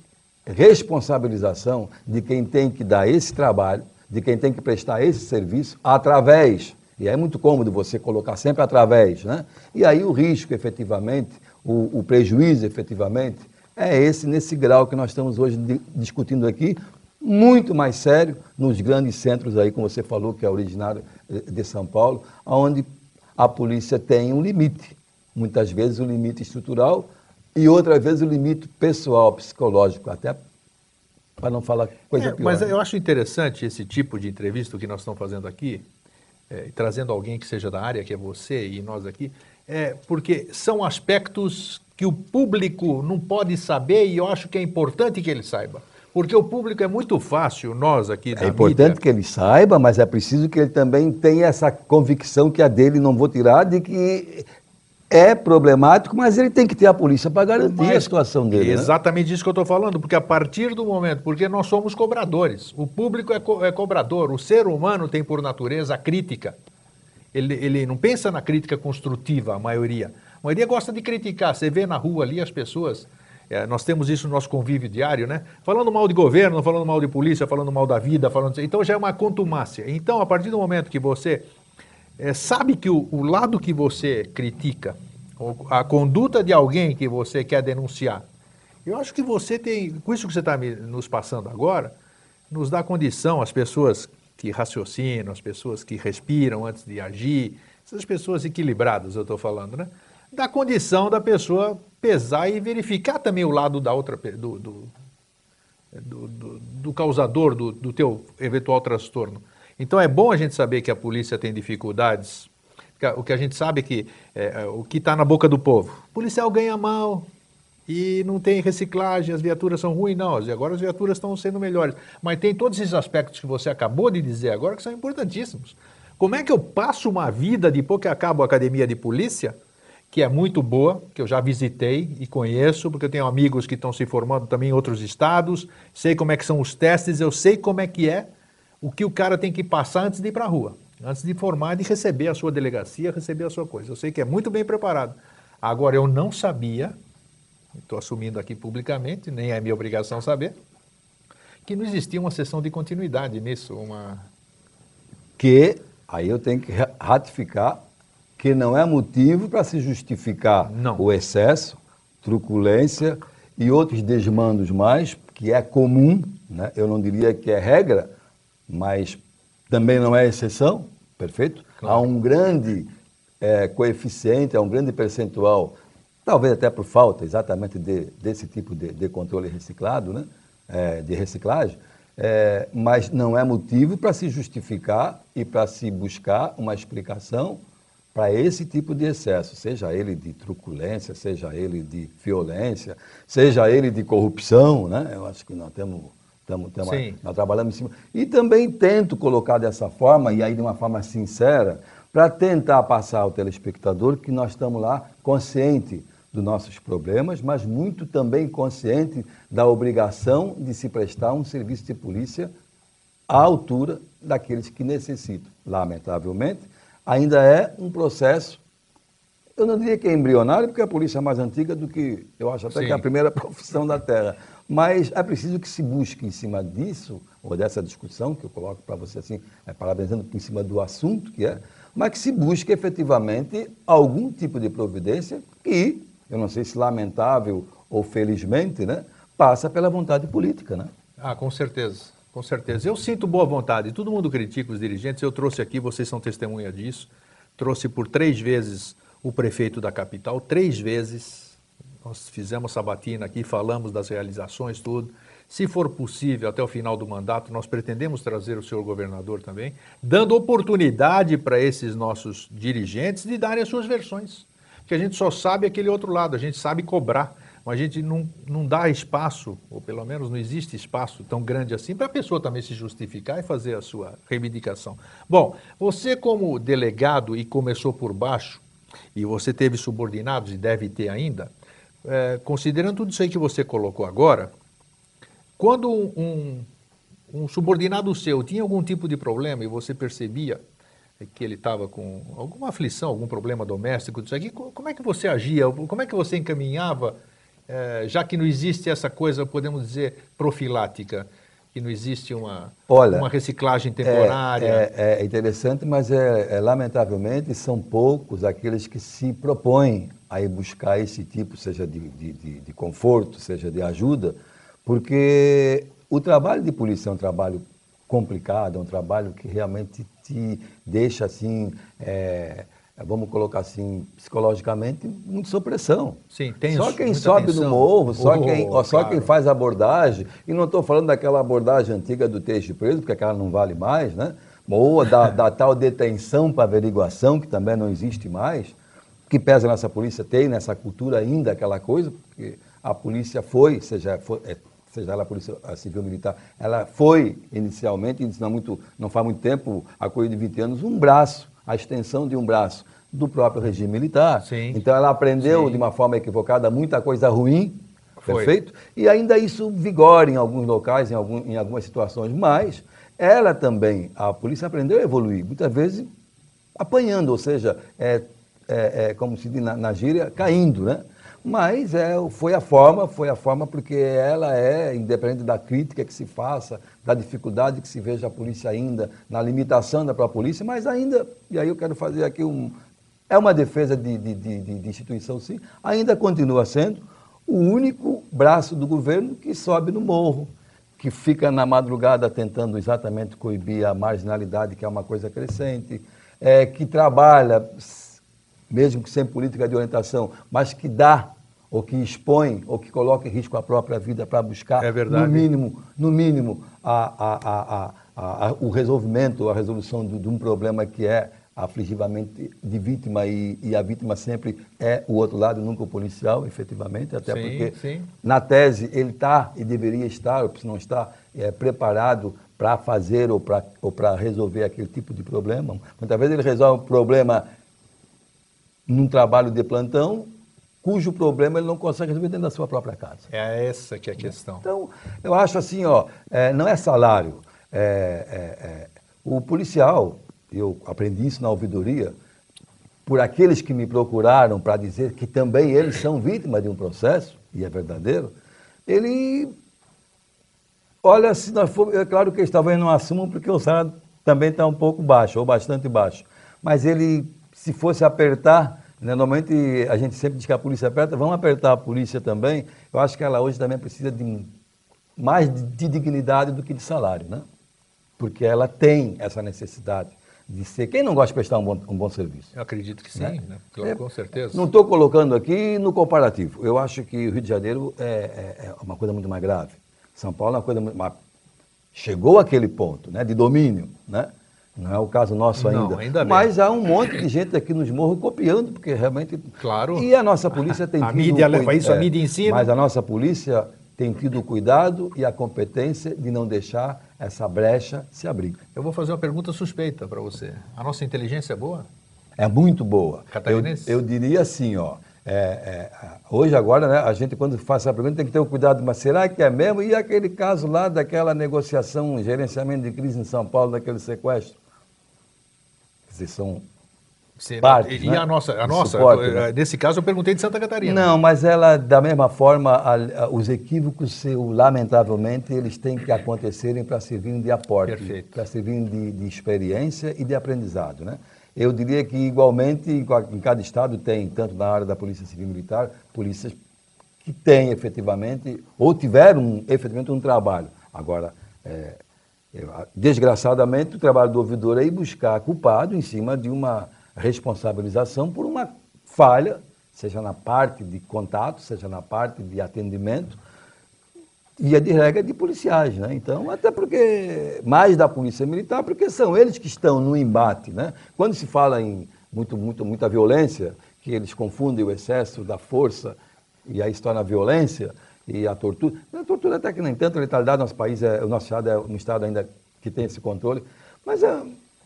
responsabilização de quem tem que dar esse trabalho, de quem tem que prestar esse serviço através, e é muito cômodo você colocar sempre através, né? E aí o risco efetivamente, o, o prejuízo efetivamente, é esse, nesse grau que nós estamos hoje de, discutindo aqui, muito mais sério nos grandes centros aí, como você falou, que é originário de São Paulo, onde a polícia tem um limite, muitas vezes um limite estrutural, e outra vez o limite pessoal, psicológico, até para não falar coisa
é,
pior.
Mas
né?
eu acho interessante esse tipo de entrevista que nós estamos fazendo aqui, é, trazendo alguém que seja da área, que é você e nós aqui, é, porque são aspectos que o público não pode saber e eu acho que é importante que ele saiba. Porque o público é muito fácil, nós aqui da
É importante
mídia,
que ele saiba, mas é preciso que ele também tenha essa convicção que a dele não vou tirar, de que é problemático, mas ele tem que ter a polícia para garantir mas, a situação dele.
É exatamente né? isso que eu estou falando, porque a partir do momento, porque nós somos cobradores, o público é, co é, cobrador, o ser humano tem por natureza a crítica. Ele, ele não pensa na crítica construtiva, a maioria. A maioria gosta de criticar. Você vê na rua ali as pessoas. É, nós temos isso no nosso convívio diário, né? Falando mal de governo, falando mal de polícia, falando mal da vida, falando. Então já é uma contumácia. Então, a partir do momento que você é, sabe que o, o lado que você critica, a conduta de alguém que você quer denunciar, eu acho que você tem, com isso que você está nos passando agora, nos dá condição, as pessoas que raciocinam, as pessoas que respiram antes de agir, essas pessoas equilibradas, eu estou falando, né? Dá condição da pessoa pesar e verificar também o lado da outra, do, do, do, do, do causador do, do teu eventual transtorno. Então é bom a gente saber que a polícia tem dificuldades, o que a gente sabe é que é, o que está na boca do povo. O policial ganha mal e não tem reciclagem, as viaturas são ruins, não. Agora as viaturas estão sendo melhores. Mas tem todos esses aspectos que você acabou de dizer agora que são importantíssimos. Como é que eu passo uma vida depois que acabo a academia de polícia, que é muito boa, que eu já visitei e conheço, porque eu tenho amigos que estão se formando também em outros estados, sei como é que são os testes, eu sei como é que é o que o cara tem que passar antes de ir para a rua antes de formar, de receber a sua delegacia, receber a sua coisa. Eu sei que é muito bem preparado. Agora, eu não sabia, estou assumindo aqui publicamente, nem é minha obrigação saber, que não existia uma sessão de continuidade nisso, uma...
Que, aí eu tenho que ratificar, que não é motivo para se justificar
não.
o excesso, truculência e outros desmandos mais, que é comum, né? eu não diria que é regra, mas também não é exceção, perfeito? Claro. Há um grande é, coeficiente, há um grande percentual, talvez até por falta exatamente de, desse tipo de, de, controle reciclado, né? É, de reciclagem, é, mas não é motivo para se justificar e para se buscar uma explicação para esse tipo de excesso, seja ele de truculência, seja ele de violência, seja ele de corrupção, né? Eu acho que nós temos Tamo, tamo, nós trabalhamos em cima. E também tento colocar dessa forma, e aí de uma forma sincera, para tentar passar ao telespectador que nós estamos lá consciente dos nossos problemas, mas muito também consciente da obrigação de se prestar um serviço de polícia à altura daqueles que necessitam. Lamentavelmente, ainda é um processo, eu não diria que é embrionário, porque a polícia é mais antiga do que, eu acho até Sim. que é a primeira <laughs> profissão da Terra. Mas é preciso que se busque em cima disso, ou dessa discussão, que eu coloco para você assim, é, parabenizando por cima do assunto que é, mas que se busque efetivamente algum tipo de providência que, eu não sei se lamentável ou felizmente, né, passa pela vontade política. Né?
Ah, com certeza. Com certeza. Eu sinto boa vontade. Todo mundo critica os dirigentes. Eu trouxe aqui, vocês são testemunha disso. Trouxe por três vezes o prefeito da capital, três vezes nós fizemos sabatina aqui, falamos das realizações, tudo. Se for possível, até o final do mandato, nós pretendemos trazer o senhor governador também, dando oportunidade para esses nossos dirigentes de darem as suas versões. Porque a gente só sabe aquele outro lado, a gente sabe cobrar, mas a gente não, não dá espaço, ou pelo menos não existe espaço tão grande assim, para a pessoa também se justificar e fazer a sua reivindicação. Bom, você como delegado e começou por baixo, e você teve subordinados e deve ter ainda, é, considerando tudo isso aí que você colocou agora, quando um, um, subordinado seu tinha algum tipo de problema e você percebia que ele estava com alguma aflição, algum problema doméstico, disso aqui, como é que você agia? Como é que você encaminhava, é, já que não existe essa coisa, podemos dizer, profilática? que não existe uma,
Olha,
uma reciclagem temporária.
É, é, é interessante, mas é, é, lamentavelmente são poucos aqueles que se propõem a ir buscar esse tipo, seja de, de, de, de conforto, seja de ajuda, porque o trabalho de polícia é um trabalho complicado, é um trabalho que realmente te deixa assim é, vamos colocar assim, psicologicamente, muito supressão.
Sim, tem
Só quem sobe tensão. no morro, só, oh, quem, oh, só claro. quem faz abordagem, e não estou falando daquela abordagem antiga do texto preso, porque aquela não vale mais, né? Ou da, da tal detenção para averiguação, que também não existe mais, que pesa nessa polícia, tem nessa cultura ainda aquela coisa, porque a polícia foi, seja, foi, é, seja ela a polícia civil militar, ela foi inicialmente, não, muito, não faz muito tempo, a coisa de 20 anos, um braço a extensão de um braço do próprio regime militar.
Sim.
Então ela aprendeu Sim. de uma forma equivocada muita coisa ruim, Foi. perfeito? E ainda isso vigora em alguns locais, em, algum, em algumas situações, mas ela também, a polícia aprendeu a evoluir, muitas vezes apanhando, ou seja, é, é, é como se diz na, na gíria, caindo, né? Mas é, foi a forma, foi a forma porque ela é, independente da crítica que se faça, da dificuldade que se veja a polícia ainda, na limitação da própria polícia, mas ainda, e aí eu quero fazer aqui um. É uma defesa de, de, de, de instituição, sim, ainda continua sendo o único braço do governo que sobe no morro, que fica na madrugada tentando exatamente coibir a marginalidade, que é uma coisa crescente, é, que trabalha mesmo que sem política de orientação, mas que dá ou que expõe ou que coloca em risco a própria vida para buscar,
é
no mínimo, no mínimo a, a, a, o resolvimento, a resolução de, de, um problema que é afligivamente de vítima e, e, a vítima sempre é o outro lado, nunca o policial, efetivamente, até
sim,
porque
sim.
na tese ele está e deveria estar, ou se não está, é, preparado para fazer ou para resolver aquele tipo de problema. Muitas vezes ele resolve o problema num trabalho de plantão, cujo problema ele não consegue resolver dentro da sua própria casa.
É essa que é a questão.
Então, eu acho assim, ó, é, não é salário. É, é, é o policial, eu aprendi isso na ouvidoria, por aqueles que me procuraram para dizer que também eles são vítimas de um processo, e é verdadeiro, ele. Olha, se nós for, é claro que eles talvez não assumam, porque o salário também está um pouco baixo, ou bastante baixo. Mas ele, se fosse apertar, né, normalmente a gente sempre diz que a polícia aperta, vamos apertar a polícia também. Eu acho que ela hoje também precisa de mais de, de dignidade do que de salário, né? Porque ela tem essa necessidade de ser. Quem não gosta de prestar um bom, um bom serviço?
Eu acredito que sim, né? Né? Claro, é, com certeza.
Não estou colocando aqui no comparativo. Eu acho que o Rio de Janeiro é, é, é uma coisa muito mais grave. São Paulo é uma coisa muito mais. Chegou àquele ponto né, de domínio, né? Não é o caso nosso ainda.
Não, ainda.
Mas há um monte de gente aqui nos morros copiando, porque realmente.
Claro.
E a nossa polícia tem
a
tido.
mídia leva isso, a mídia ensina.
Mas a nossa polícia tem tido o cuidado e a competência de não deixar essa brecha se abrir.
Eu vou fazer uma pergunta suspeita para você. A nossa inteligência é boa?
É muito boa.
Catarinense?
Eu, eu diria assim, ó. É, é, hoje, agora, né, a gente, quando faz essa pergunta, tem que ter o cuidado, mas será que é mesmo? E aquele caso lá daquela negociação, gerenciamento de crise em São Paulo, daquele sequestro? Quer dizer, são Parte,
e
né?
a nossa, a nossa
suporte, né?
Eh, nesse caso eu perguntei de Santa Catarina.
Não, mas ela, da mesma forma, a, a, os equívocos, seu, lamentavelmente, eles têm que acontecerem para servir de aporte, para servir de, de, experiência e de aprendizado. Né? Eu diria que, igualmente, em cada estado tem, tanto na área da Polícia Civil Militar, polícias que têm efetivamente, ou tiveram efetivamente um trabalho. Agora, é, desgraçadamente, o trabalho do ouvidor é ir buscar culpado em cima de uma responsabilização por uma falha, seja na parte de contato, seja na parte de atendimento, e a de regra de policiais, né? Então, até porque, mais da polícia militar, porque são eles que estão no embate, né? Quando se fala em muito, muito, muita violência, que eles confundem o excesso da força e aí se torna violência e a tortura. A tortura até que nem tanto, a letalidade no nosso país, é, o nosso estado é um estado ainda que tem esse controle, mas é,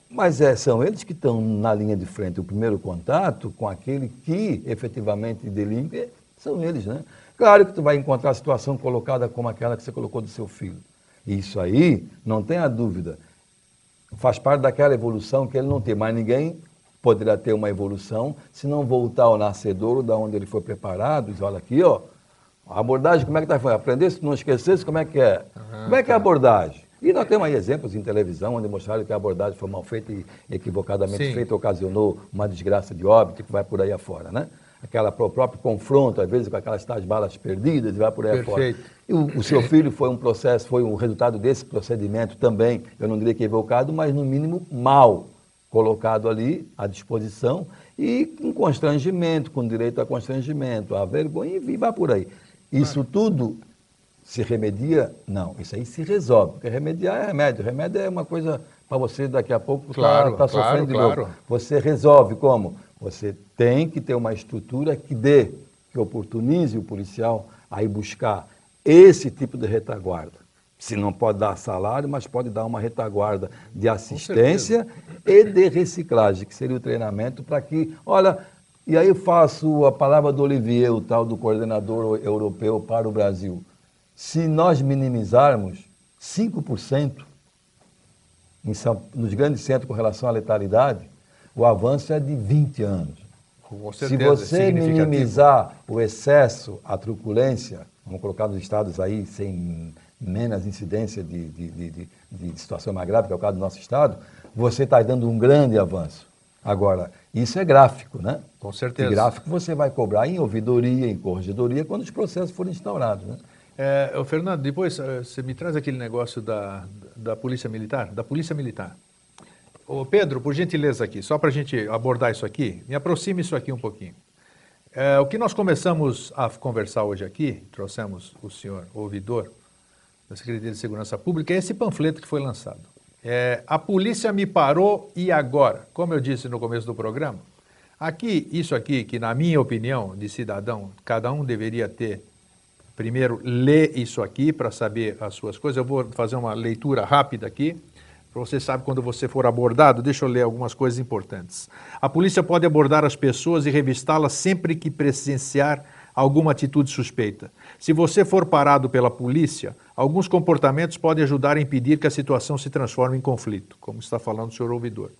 mas é, são eles que estão na linha de frente. O primeiro contato com aquele que efetivamente delinque são eles, né? Claro que tu vai encontrar a situação colocada como aquela que você colocou do seu filho. Isso aí, não tenha dúvida, faz parte daquela evolução que ele não tem. Mas ninguém poderá ter uma evolução se não voltar ao nascedouro, da onde ele foi preparado. Diz, olha aqui, ó, a abordagem, como é que está? Aprender se não esquecesse, como é que é? Uhum, como é que é a abordagem? E nós temos aí exemplos em televisão onde mostraram que a abordagem foi mal feita e equivocadamente Sim. feita, ocasionou uma desgraça de óbito que vai por aí afora, né? Aquela, o próprio confronto, às vezes, com aquelas tais balas perdidas e vai por aí
Perfeito.
afora. E o, o, seu filho foi um processo, foi um resultado desse procedimento também, eu não diria que equivocado, mas no mínimo mal colocado ali à disposição e com constrangimento, com direito a constrangimento, a vergonha e vai por aí. Isso tudo se remedia? Não, isso aí se resolve, porque remediar é remédio. Remédio é uma coisa para você daqui a pouco
estar tá, tá
sofrendo
claro,
de novo. Você resolve como? Você tem que ter uma estrutura que dê, que oportunize o policial a ir buscar esse tipo de retaguarda. Se não pode dar salário, mas pode dar uma retaguarda de assistência e de reciclagem, que seria o treinamento para que, olha, e aí eu faço a palavra do Olivier, o tal do coordenador europeu para o Brasil se nós minimizarmos 5% em São, nos grandes centros com relação à letalidade, o avanço é de 20 anos.
Certeza,
se você minimizar o excesso, a truculência, vamos colocar nos estados aí sem menos incidência de, de, de, de, situação mais grave, que é o caso do nosso estado, você está dando um grande avanço. Agora, isso é gráfico, né?
Com certeza.
E gráfico você vai cobrar em ouvidoria, em corregedoria, quando os processos forem instaurados, né?
É, Fernando, depois eh, você me traz aquele negócio da, da Polícia Militar, da Polícia Militar. Ô Pedro, por gentileza aqui, só para a gente abordar isso aqui, me aproxime isso aqui um pouquinho. É, o que nós começamos a conversar hoje aqui, trouxemos o senhor ouvidor da Secretaria de Segurança Pública, é esse panfleto que foi lançado. É, a polícia me parou e agora? Como eu disse no começo do programa, aqui, isso aqui, que na minha opinião de cidadão, cada um deveria ter, primeiro, ler isso aqui para saber as suas coisas. Eu vou fazer uma leitura rápida aqui. Você sabe quando você for abordado, deixa eu ler algumas coisas importantes. A polícia pode abordar as pessoas e revistá-las sempre que presenciar alguma atitude suspeita. Se você for parado pela polícia, alguns comportamentos podem ajudar a impedir que a situação se transforme em conflito, como está falando o senhor ouvidor.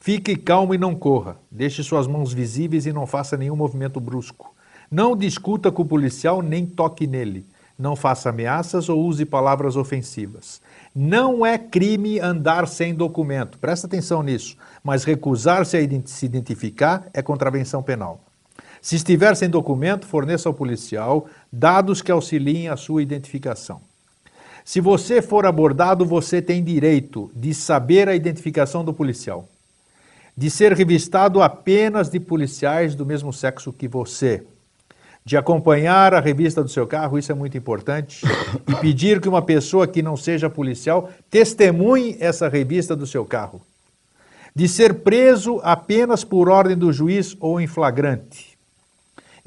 Fique calmo e não corra. Deixe suas mãos visíveis e não faça nenhum movimento brusco. Não discuta com o policial nem toque nele. Não faça ameaças ou use palavras ofensivas. Não é crime andar sem documento, presta atenção nisso, mas recusar-se a se identificar é contravenção penal. Se estiver sem documento, forneça ao policial dados que auxiliem a sua identificação. Se você for abordado, você tem direito de saber a identificação do policial, de ser revistado apenas de policiais do mesmo sexo que você de acompanhar a revista do seu carro, isso é muito importante, e pedir que uma pessoa que não seja policial testemunhe essa revista do seu carro. De ser preso apenas por ordem do juiz ou em flagrante.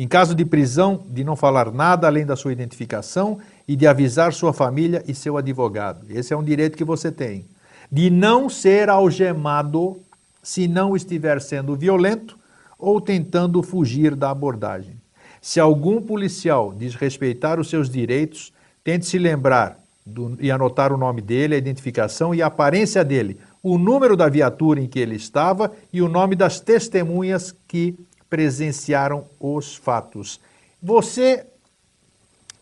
Em caso de prisão, de não falar nada além da sua identificação e de avisar sua família e seu advogado. Esse é um direito que você tem. De não ser algemado se não estiver sendo violento ou tentando fugir da abordagem. Se algum policial desrespeitar os seus direitos, tente se lembrar do, e anotar o nome dele, a identificação e a aparência dele, o número da viatura em que ele estava e o nome das testemunhas que presenciaram os fatos. Você,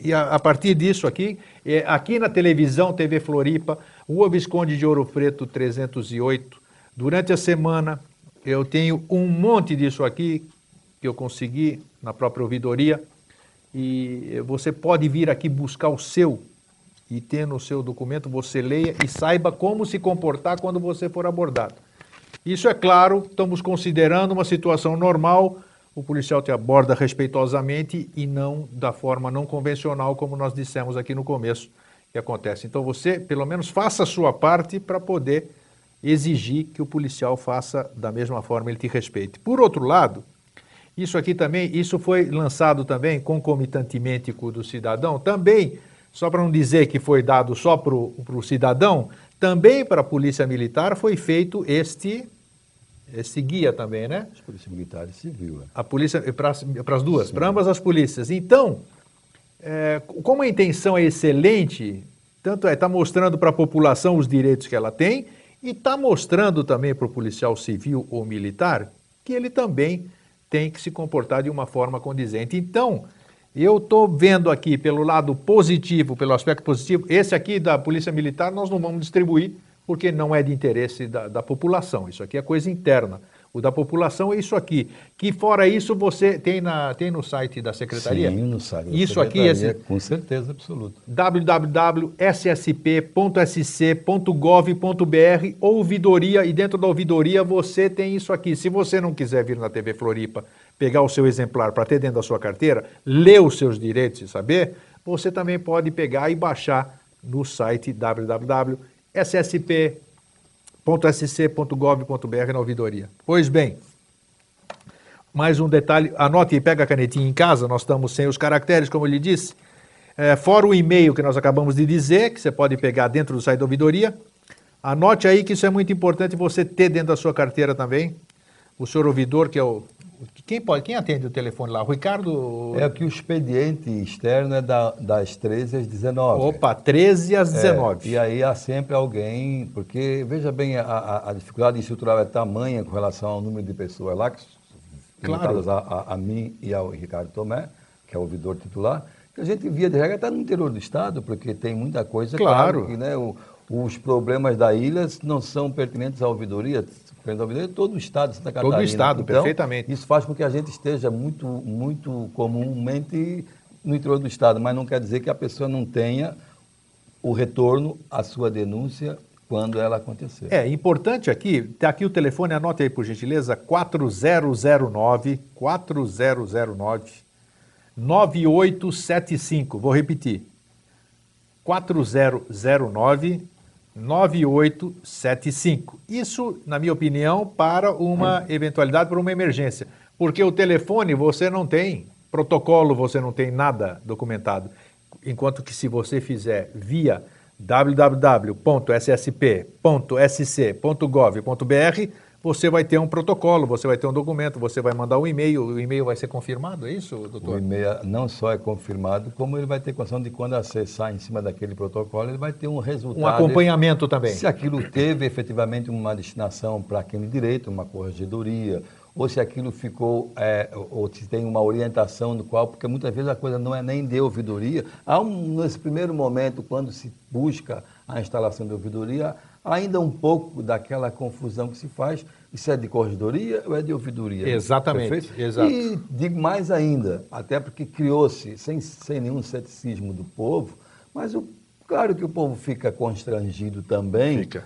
e a, a partir disso aqui, é, aqui na televisão, TV Floripa, Rua Visconde de Ouro Preto 308, durante a semana eu tenho um monte disso aqui que eu consegui na própria ouvidoria. E você pode vir aqui buscar o seu e ter no seu documento, você leia e saiba como se comportar quando você for abordado. Isso é claro, estamos considerando uma situação normal, o policial te aborda respeitosamente e não da forma não convencional, como nós dissemos aqui no começo que acontece. Então você, pelo menos, faça a sua parte para poder exigir que o policial faça da mesma forma, ele te respeite. Por outro lado, isso aqui também, isso foi lançado também concomitantemente com o do cidadão, também, só para não dizer que foi dado só para o cidadão, também para a Polícia Militar foi feito este, este guia também, né?
As polícias militares civil.
É. A polícia, para as duas, para ambas as polícias. Então, é, como a intenção é excelente, tanto é, está mostrando para a população os direitos que ela tem e está mostrando também para o policial civil ou militar que ele também tem que se comportar de uma forma condizente. Então, eu estou vendo aqui pelo lado positivo, pelo aspecto positivo, esse aqui da Polícia Militar nós não vamos distribuir porque não é de interesse da, da população. Isso aqui é coisa interna. O da população é isso aqui. Que fora isso você tem, na, tem no site da Secretaria?
Sim, no site da
Isso aqui é...
Com certeza absoluta.
www.ssp.sc.gov.br ouvidoria e dentro da ouvidoria você tem isso aqui. Se você não quiser vir na TV Floripa pegar o seu exemplar para ter dentro da sua carteira, ler os seus direitos e saber, você também pode pegar e baixar no site www.ssp.sc.gov.br .sc.gov.br na ouvidoria. Pois bem, mais um detalhe, anote e pega a canetinha em casa, nós estamos sem os caracteres, como eu lhe disse. É, fora o e-mail que nós acabamos de dizer, que você pode pegar dentro do site da ouvidoria. Anote aí que isso é muito importante você ter dentro da sua carteira também. O senhor ouvidor, que é o quem, pode, quem atende o telefone lá? O Ricardo?
É que o expediente externo é da, das 13 às 19.
Opa, 13 às 19.
É, e aí há sempre alguém, porque veja bem, a, a, dificuldade estrutural é tamanha com relação ao número de pessoas lá, que,
claro.
a, a, a mim e ao Ricardo Tomé, que é o ouvidor titular, que a gente via de regra está no interior do estado, porque tem muita coisa.
Claro.
claro que, né, o, os problemas da ilha não são pertinentes à ouvidoria, todo o estado de Santa Catarina.
Todo o estado, então, perfeitamente.
Isso faz com que a gente esteja muito, muito comumente no interior do estado, mas não quer dizer que a pessoa não tenha o retorno à sua denúncia quando ela acontecer.
É importante aqui, está aqui o telefone, anote aí por gentileza, 4009 4009 9875. Vou repetir. 4009 9875. Isso, na minha opinião, para uma eventualidade, para uma emergência. Porque o telefone você não tem protocolo, você não tem nada documentado. Enquanto que se você fizer via www.ssp.sc.gov.br, você vai ter um protocolo, você vai ter um documento, você vai mandar um e-mail, o e-mail vai ser confirmado, é isso, doutor?
O e-mail não só é confirmado, como ele vai ter condição de quando acessar em cima daquele protocolo, ele vai ter um resultado.
Um acompanhamento também.
Se aquilo teve efetivamente uma destinação para quem de direito, uma corregedoria, ou se aquilo ficou, é, ou se tem uma orientação do qual, porque muitas vezes a coisa não é nem de ouvidoria. Há um, nesse primeiro momento, quando se busca a instalação de ouvidoria, ainda um pouco daquela confusão que se faz, isso é de corredoria ou é de ouvidoria?
Exatamente, exato.
E digo mais ainda, até porque criou-se, sem, sem nenhum ceticismo do povo, mas o, claro que o povo fica constrangido também.
Fica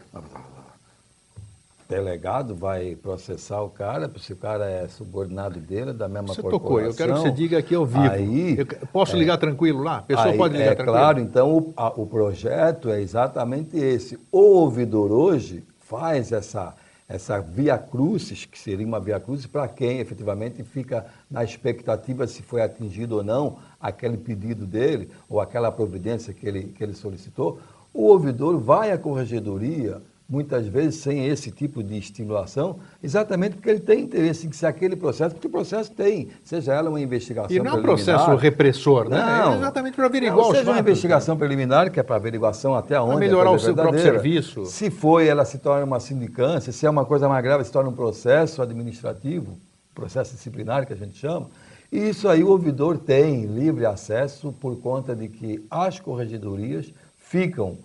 delegado vai processar o cara, se o cara é subordinado dele, da mesma
você
corporação.
tocou, eu quero que você diga aqui ao vivo.
Aí,
eu posso ligar é, tranquilo lá? A pessoa
aí,
pode ligar
é
tranquilo?
Claro, então o, a, o projeto é exatamente esse. O ouvidor hoje faz essa, essa via crucis, que seria uma via crucis para quem efetivamente fica na expectativa se foi atingido ou não aquele pedido dele, ou aquela providência que ele, que ele solicitou. O ouvidor vai à corregedoria muitas vezes sem esse tipo de estimulação, exatamente porque ele tem interesse em que se aquele processo, porque o processo tem, seja ela uma investigação
E não é um processo repressor, né?
Não,
é exatamente para averiguar não,
seja
fatos,
uma investigação né? preliminar, que é para averiguação até onde. Para
melhorar o seu próprio serviço.
Se foi, ela se torna uma sindicância, se é uma coisa mais grave, se torna um processo administrativo, processo disciplinar que a gente chama. E isso aí o ouvidor tem livre acesso por conta de que as corregedorias ficam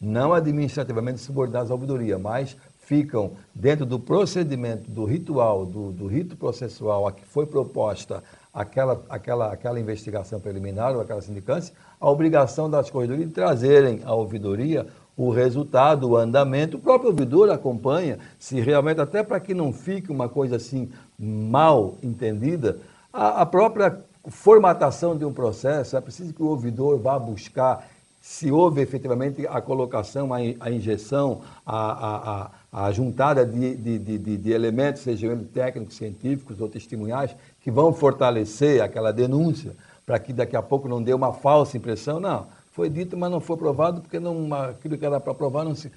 não administrativamente subordinados à ouvidoria, mas ficam dentro do procedimento, do ritual, do, do rito processual a que foi proposta aquela, aquela, aquela investigação preliminar ou aquela sindicância, a obrigação das corredorias de trazerem à ouvidoria o resultado, o andamento, o próprio ouvidor acompanha, se realmente, até para que não fique uma coisa assim mal entendida, a, a própria formatação de um processo, é preciso que o ouvidor vá buscar se houve efetivamente a colocação, a, injeção, a, a, a juntada de, de, de, de, elementos, sejam eles técnicos, científicos ou testemunhais, que vão fortalecer aquela denúncia, para que daqui a pouco não dê uma falsa impressão. Não, foi dito, mas não foi provado, porque não, aquilo que era para provar não se.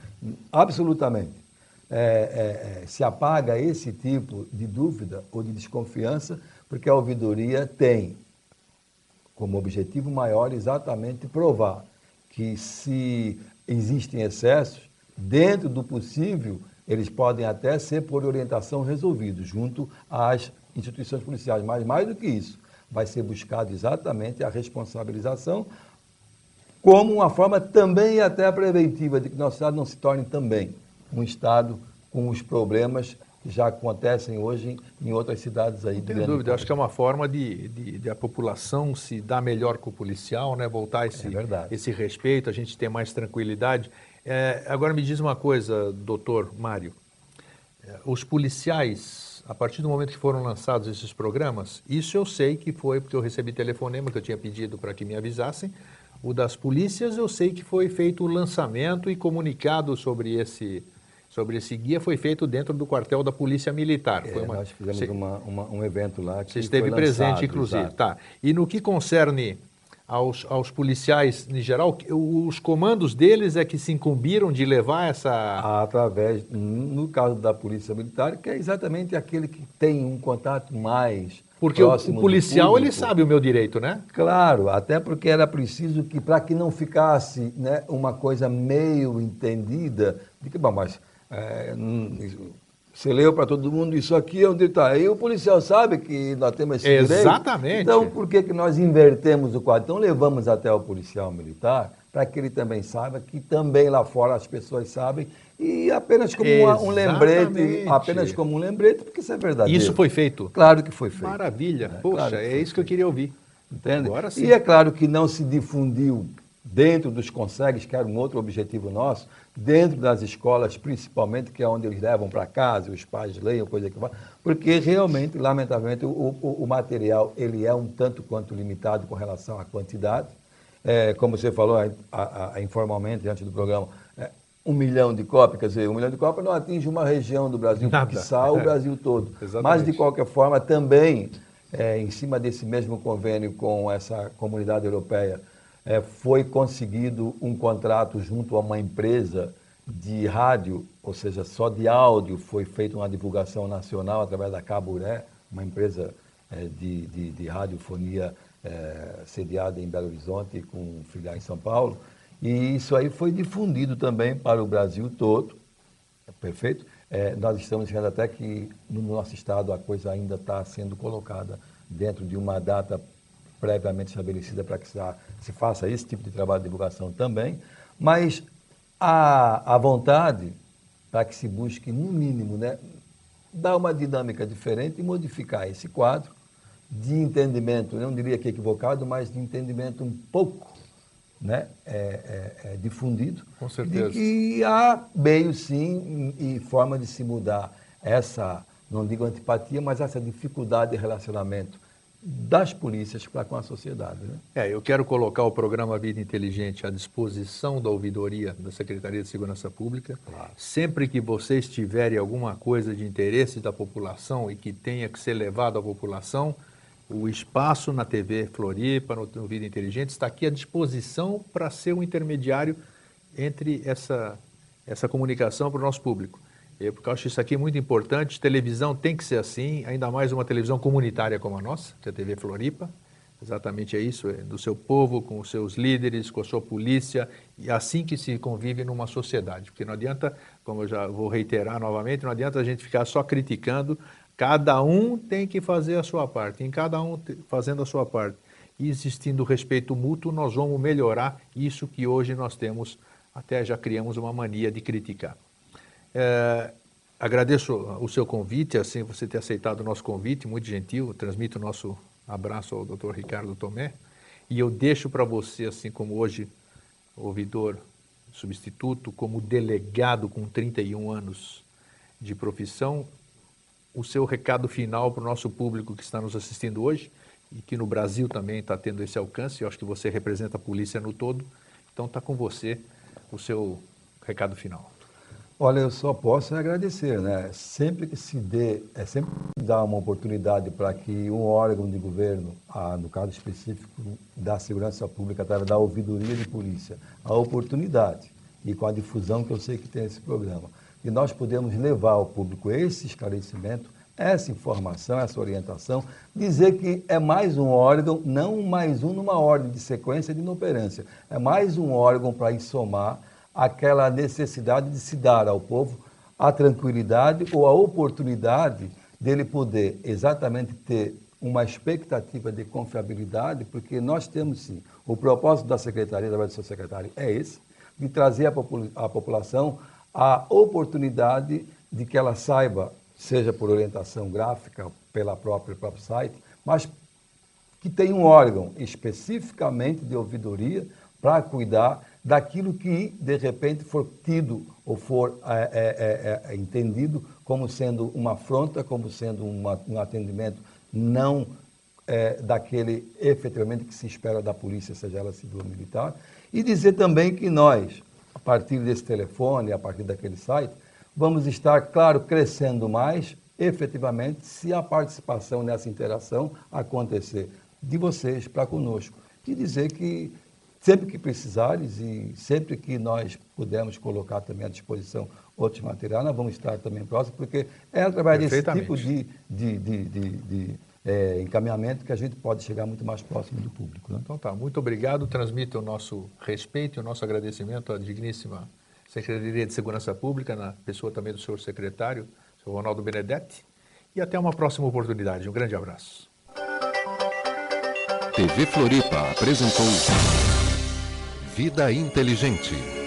Absolutamente. É, é, é, se apaga esse tipo de dúvida ou de desconfiança, porque a ouvidoria tem como objetivo maior exatamente provar que se existem excessos, dentro do possível, eles podem até ser por orientação resolvidos junto às instituições policiais. Mas mais do que isso, vai ser buscado exatamente a responsabilização como uma forma também até preventiva de que nosso Estado não se torne também um Estado com os problemas que já acontecem hoje em outras cidades aí.
Não tenho dúvida, acho que é uma forma de, de, de, a população se dar melhor com o policial, né? voltar esse, é esse respeito, a gente ter mais tranquilidade. É, agora me diz uma coisa, doutor Mário, é, os policiais, a partir do momento que foram lançados esses programas, isso eu sei que foi porque eu recebi telefonema que eu tinha pedido para que me avisassem, o das polícias eu sei que foi feito o lançamento e comunicado sobre esse sobre esse guia foi feito dentro do quartel da Polícia Militar.
É,
uma...
Nós fizemos uma, uma, um evento lá.
Que Você esteve presente, inclusive. Exato. Tá. E no que concerne aos, aos policiais em geral, os comandos deles é que se incumbiram de levar essa.
Através, no caso da Polícia Militar, que é exatamente aquele que tem um contato mais.
Porque o, o policial ele sabe o meu direito, né?
Claro, até porque era preciso que, para que não ficasse né, uma coisa meio entendida, de que, bom, mas é, você leu para todo mundo, isso aqui é onde está. E o policial sabe que nós temos esse
Exatamente.
direito. Então, por que, que nós invertemos o quadro? Então, levamos até o policial militar para que ele também saiba que também lá fora as pessoas sabem e apenas como um lembrete, apenas como um lembrete, porque isso é verdade.
Isso foi feito?
Claro que foi feito.
Maravilha. É, Poxa, claro é isso que eu queria ouvir.
Entende? Agora sim. E é claro que não se difundiu dentro dos consegues, que era um outro objetivo nosso, dentro das escolas, principalmente, que é onde eles levam para casa, os pais leiam, coisa que vai, porque realmente, lamentavelmente, o, o, o, material ele é um tanto quanto limitado com relação à quantidade. É, como você falou a, a, a, informalmente antes do programa, é, um milhão de cópias, quer dizer, um milhão de cópias não atinge uma região do Brasil,
Nada.
que o
É.
Brasil todo.
Exatamente.
Mas, de qualquer forma, também, é, em cima desse mesmo convênio com essa comunidade europeia, é, foi conseguido um contrato junto a uma empresa de rádio, ou seja, só de áudio, foi feita uma divulgação nacional através da Caburé, uma empresa é, de, de, de radiofonia é, sediada em Belo Horizonte com filial em São Paulo. E isso aí foi difundido também para o Brasil todo, perfeito? É, nós estamos vendo até que no nosso estado a coisa ainda está sendo colocada dentro de uma data previamente estabelecida para que se, faça esse tipo de trabalho de divulgação também, mas há a vontade para que se busque, no mínimo, né, dar uma dinâmica diferente e modificar esse quadro de entendimento, não diria que equivocado, mas de entendimento um pouco né, é, é, é difundido.
Com certeza.
De que há meio, sim, e forma de se mudar essa, não digo antipatia, mas essa dificuldade de relacionamento das polícias para com a sociedade. Né?
É, eu quero colocar o programa Vida Inteligente à disposição da ouvidoria da Secretaria de Segurança Pública.
Claro.
Sempre que vocês tiverem alguma coisa de interesse da população e que tenha que ser levado à população, o espaço na TV Floripa, no, no Vida Inteligente, está aqui à disposição para ser um intermediário entre essa, essa comunicação para o nosso público. Eu, porque eu acho isso aqui muito importante. Televisão tem que ser assim, ainda mais uma televisão comunitária como a nossa, que é a TV Floripa. Exatamente é isso, é do seu povo, com os seus líderes, com a sua polícia, e assim que se convive numa sociedade. Porque não adianta, como eu já vou reiterar novamente, não adianta a gente ficar só criticando, cada um tem que fazer a sua parte, em cada um fazendo a sua parte. E existindo respeito mútuo, nós vamos melhorar isso que hoje nós temos, até já criamos uma mania de criticar. É, agradeço o seu convite, assim você ter aceitado o nosso convite, muito gentil. Transmito o nosso abraço ao Dr. Ricardo Tomé. E eu deixo para você, assim como hoje, ouvidor substituto, como delegado com 31 anos de profissão, o seu recado final para o nosso público que está nos assistindo hoje e que no Brasil também está tendo esse alcance. Eu acho que você representa a polícia no todo. Então está com você o seu recado final.
Olha, eu só posso agradecer, né? Sempre que se dê, é sempre dá uma oportunidade para que um órgão de governo, ah, no caso específico da segurança pública, através da ouvidoria de polícia, a oportunidade e com a difusão que eu sei que tem esse programa, e nós podemos levar ao público esse esclarecimento, essa informação, essa orientação, dizer que é mais um órgão, não mais um numa ordem de sequência de inoperância, é mais um órgão para ir somar aquela necessidade de se dar ao povo a tranquilidade ou a oportunidade dele poder exatamente ter uma expectativa de confiabilidade, porque nós temos sim, o propósito da secretaria, através do seu secretário, é esse, de trazer à população a oportunidade de que ela saiba, seja por orientação gráfica, pela própria próprio site, mas que tem um órgão especificamente de ouvidoria para cuidar daquilo que, de repente, for tido ou for é, é, é, entendido como sendo uma afronta, como sendo uma, um atendimento não daquele efetivamente que se espera da polícia, seja ela civil ou militar, e dizer também que nós, a partir desse telefone, a partir daquele site, vamos estar, claro, crescendo mais, efetivamente, se a participação nessa interação acontecer de vocês para conosco. E dizer que sempre que precisares e sempre que nós pudermos colocar também à disposição outros materiais, nós vamos estar também próximos, porque é através desse tipo de, de, de, de, de é, encaminhamento que a gente pode chegar muito mais próximo do público. Né?
Então tá, muito obrigado. Transmito o nosso respeito e o nosso agradecimento à digníssima Secretaria de Segurança Pública, na pessoa também do senhor secretário, senhor Ronaldo Benedetti. E até uma próxima oportunidade. Um grande abraço.
TV Floripa apresentou Vida Inteligente.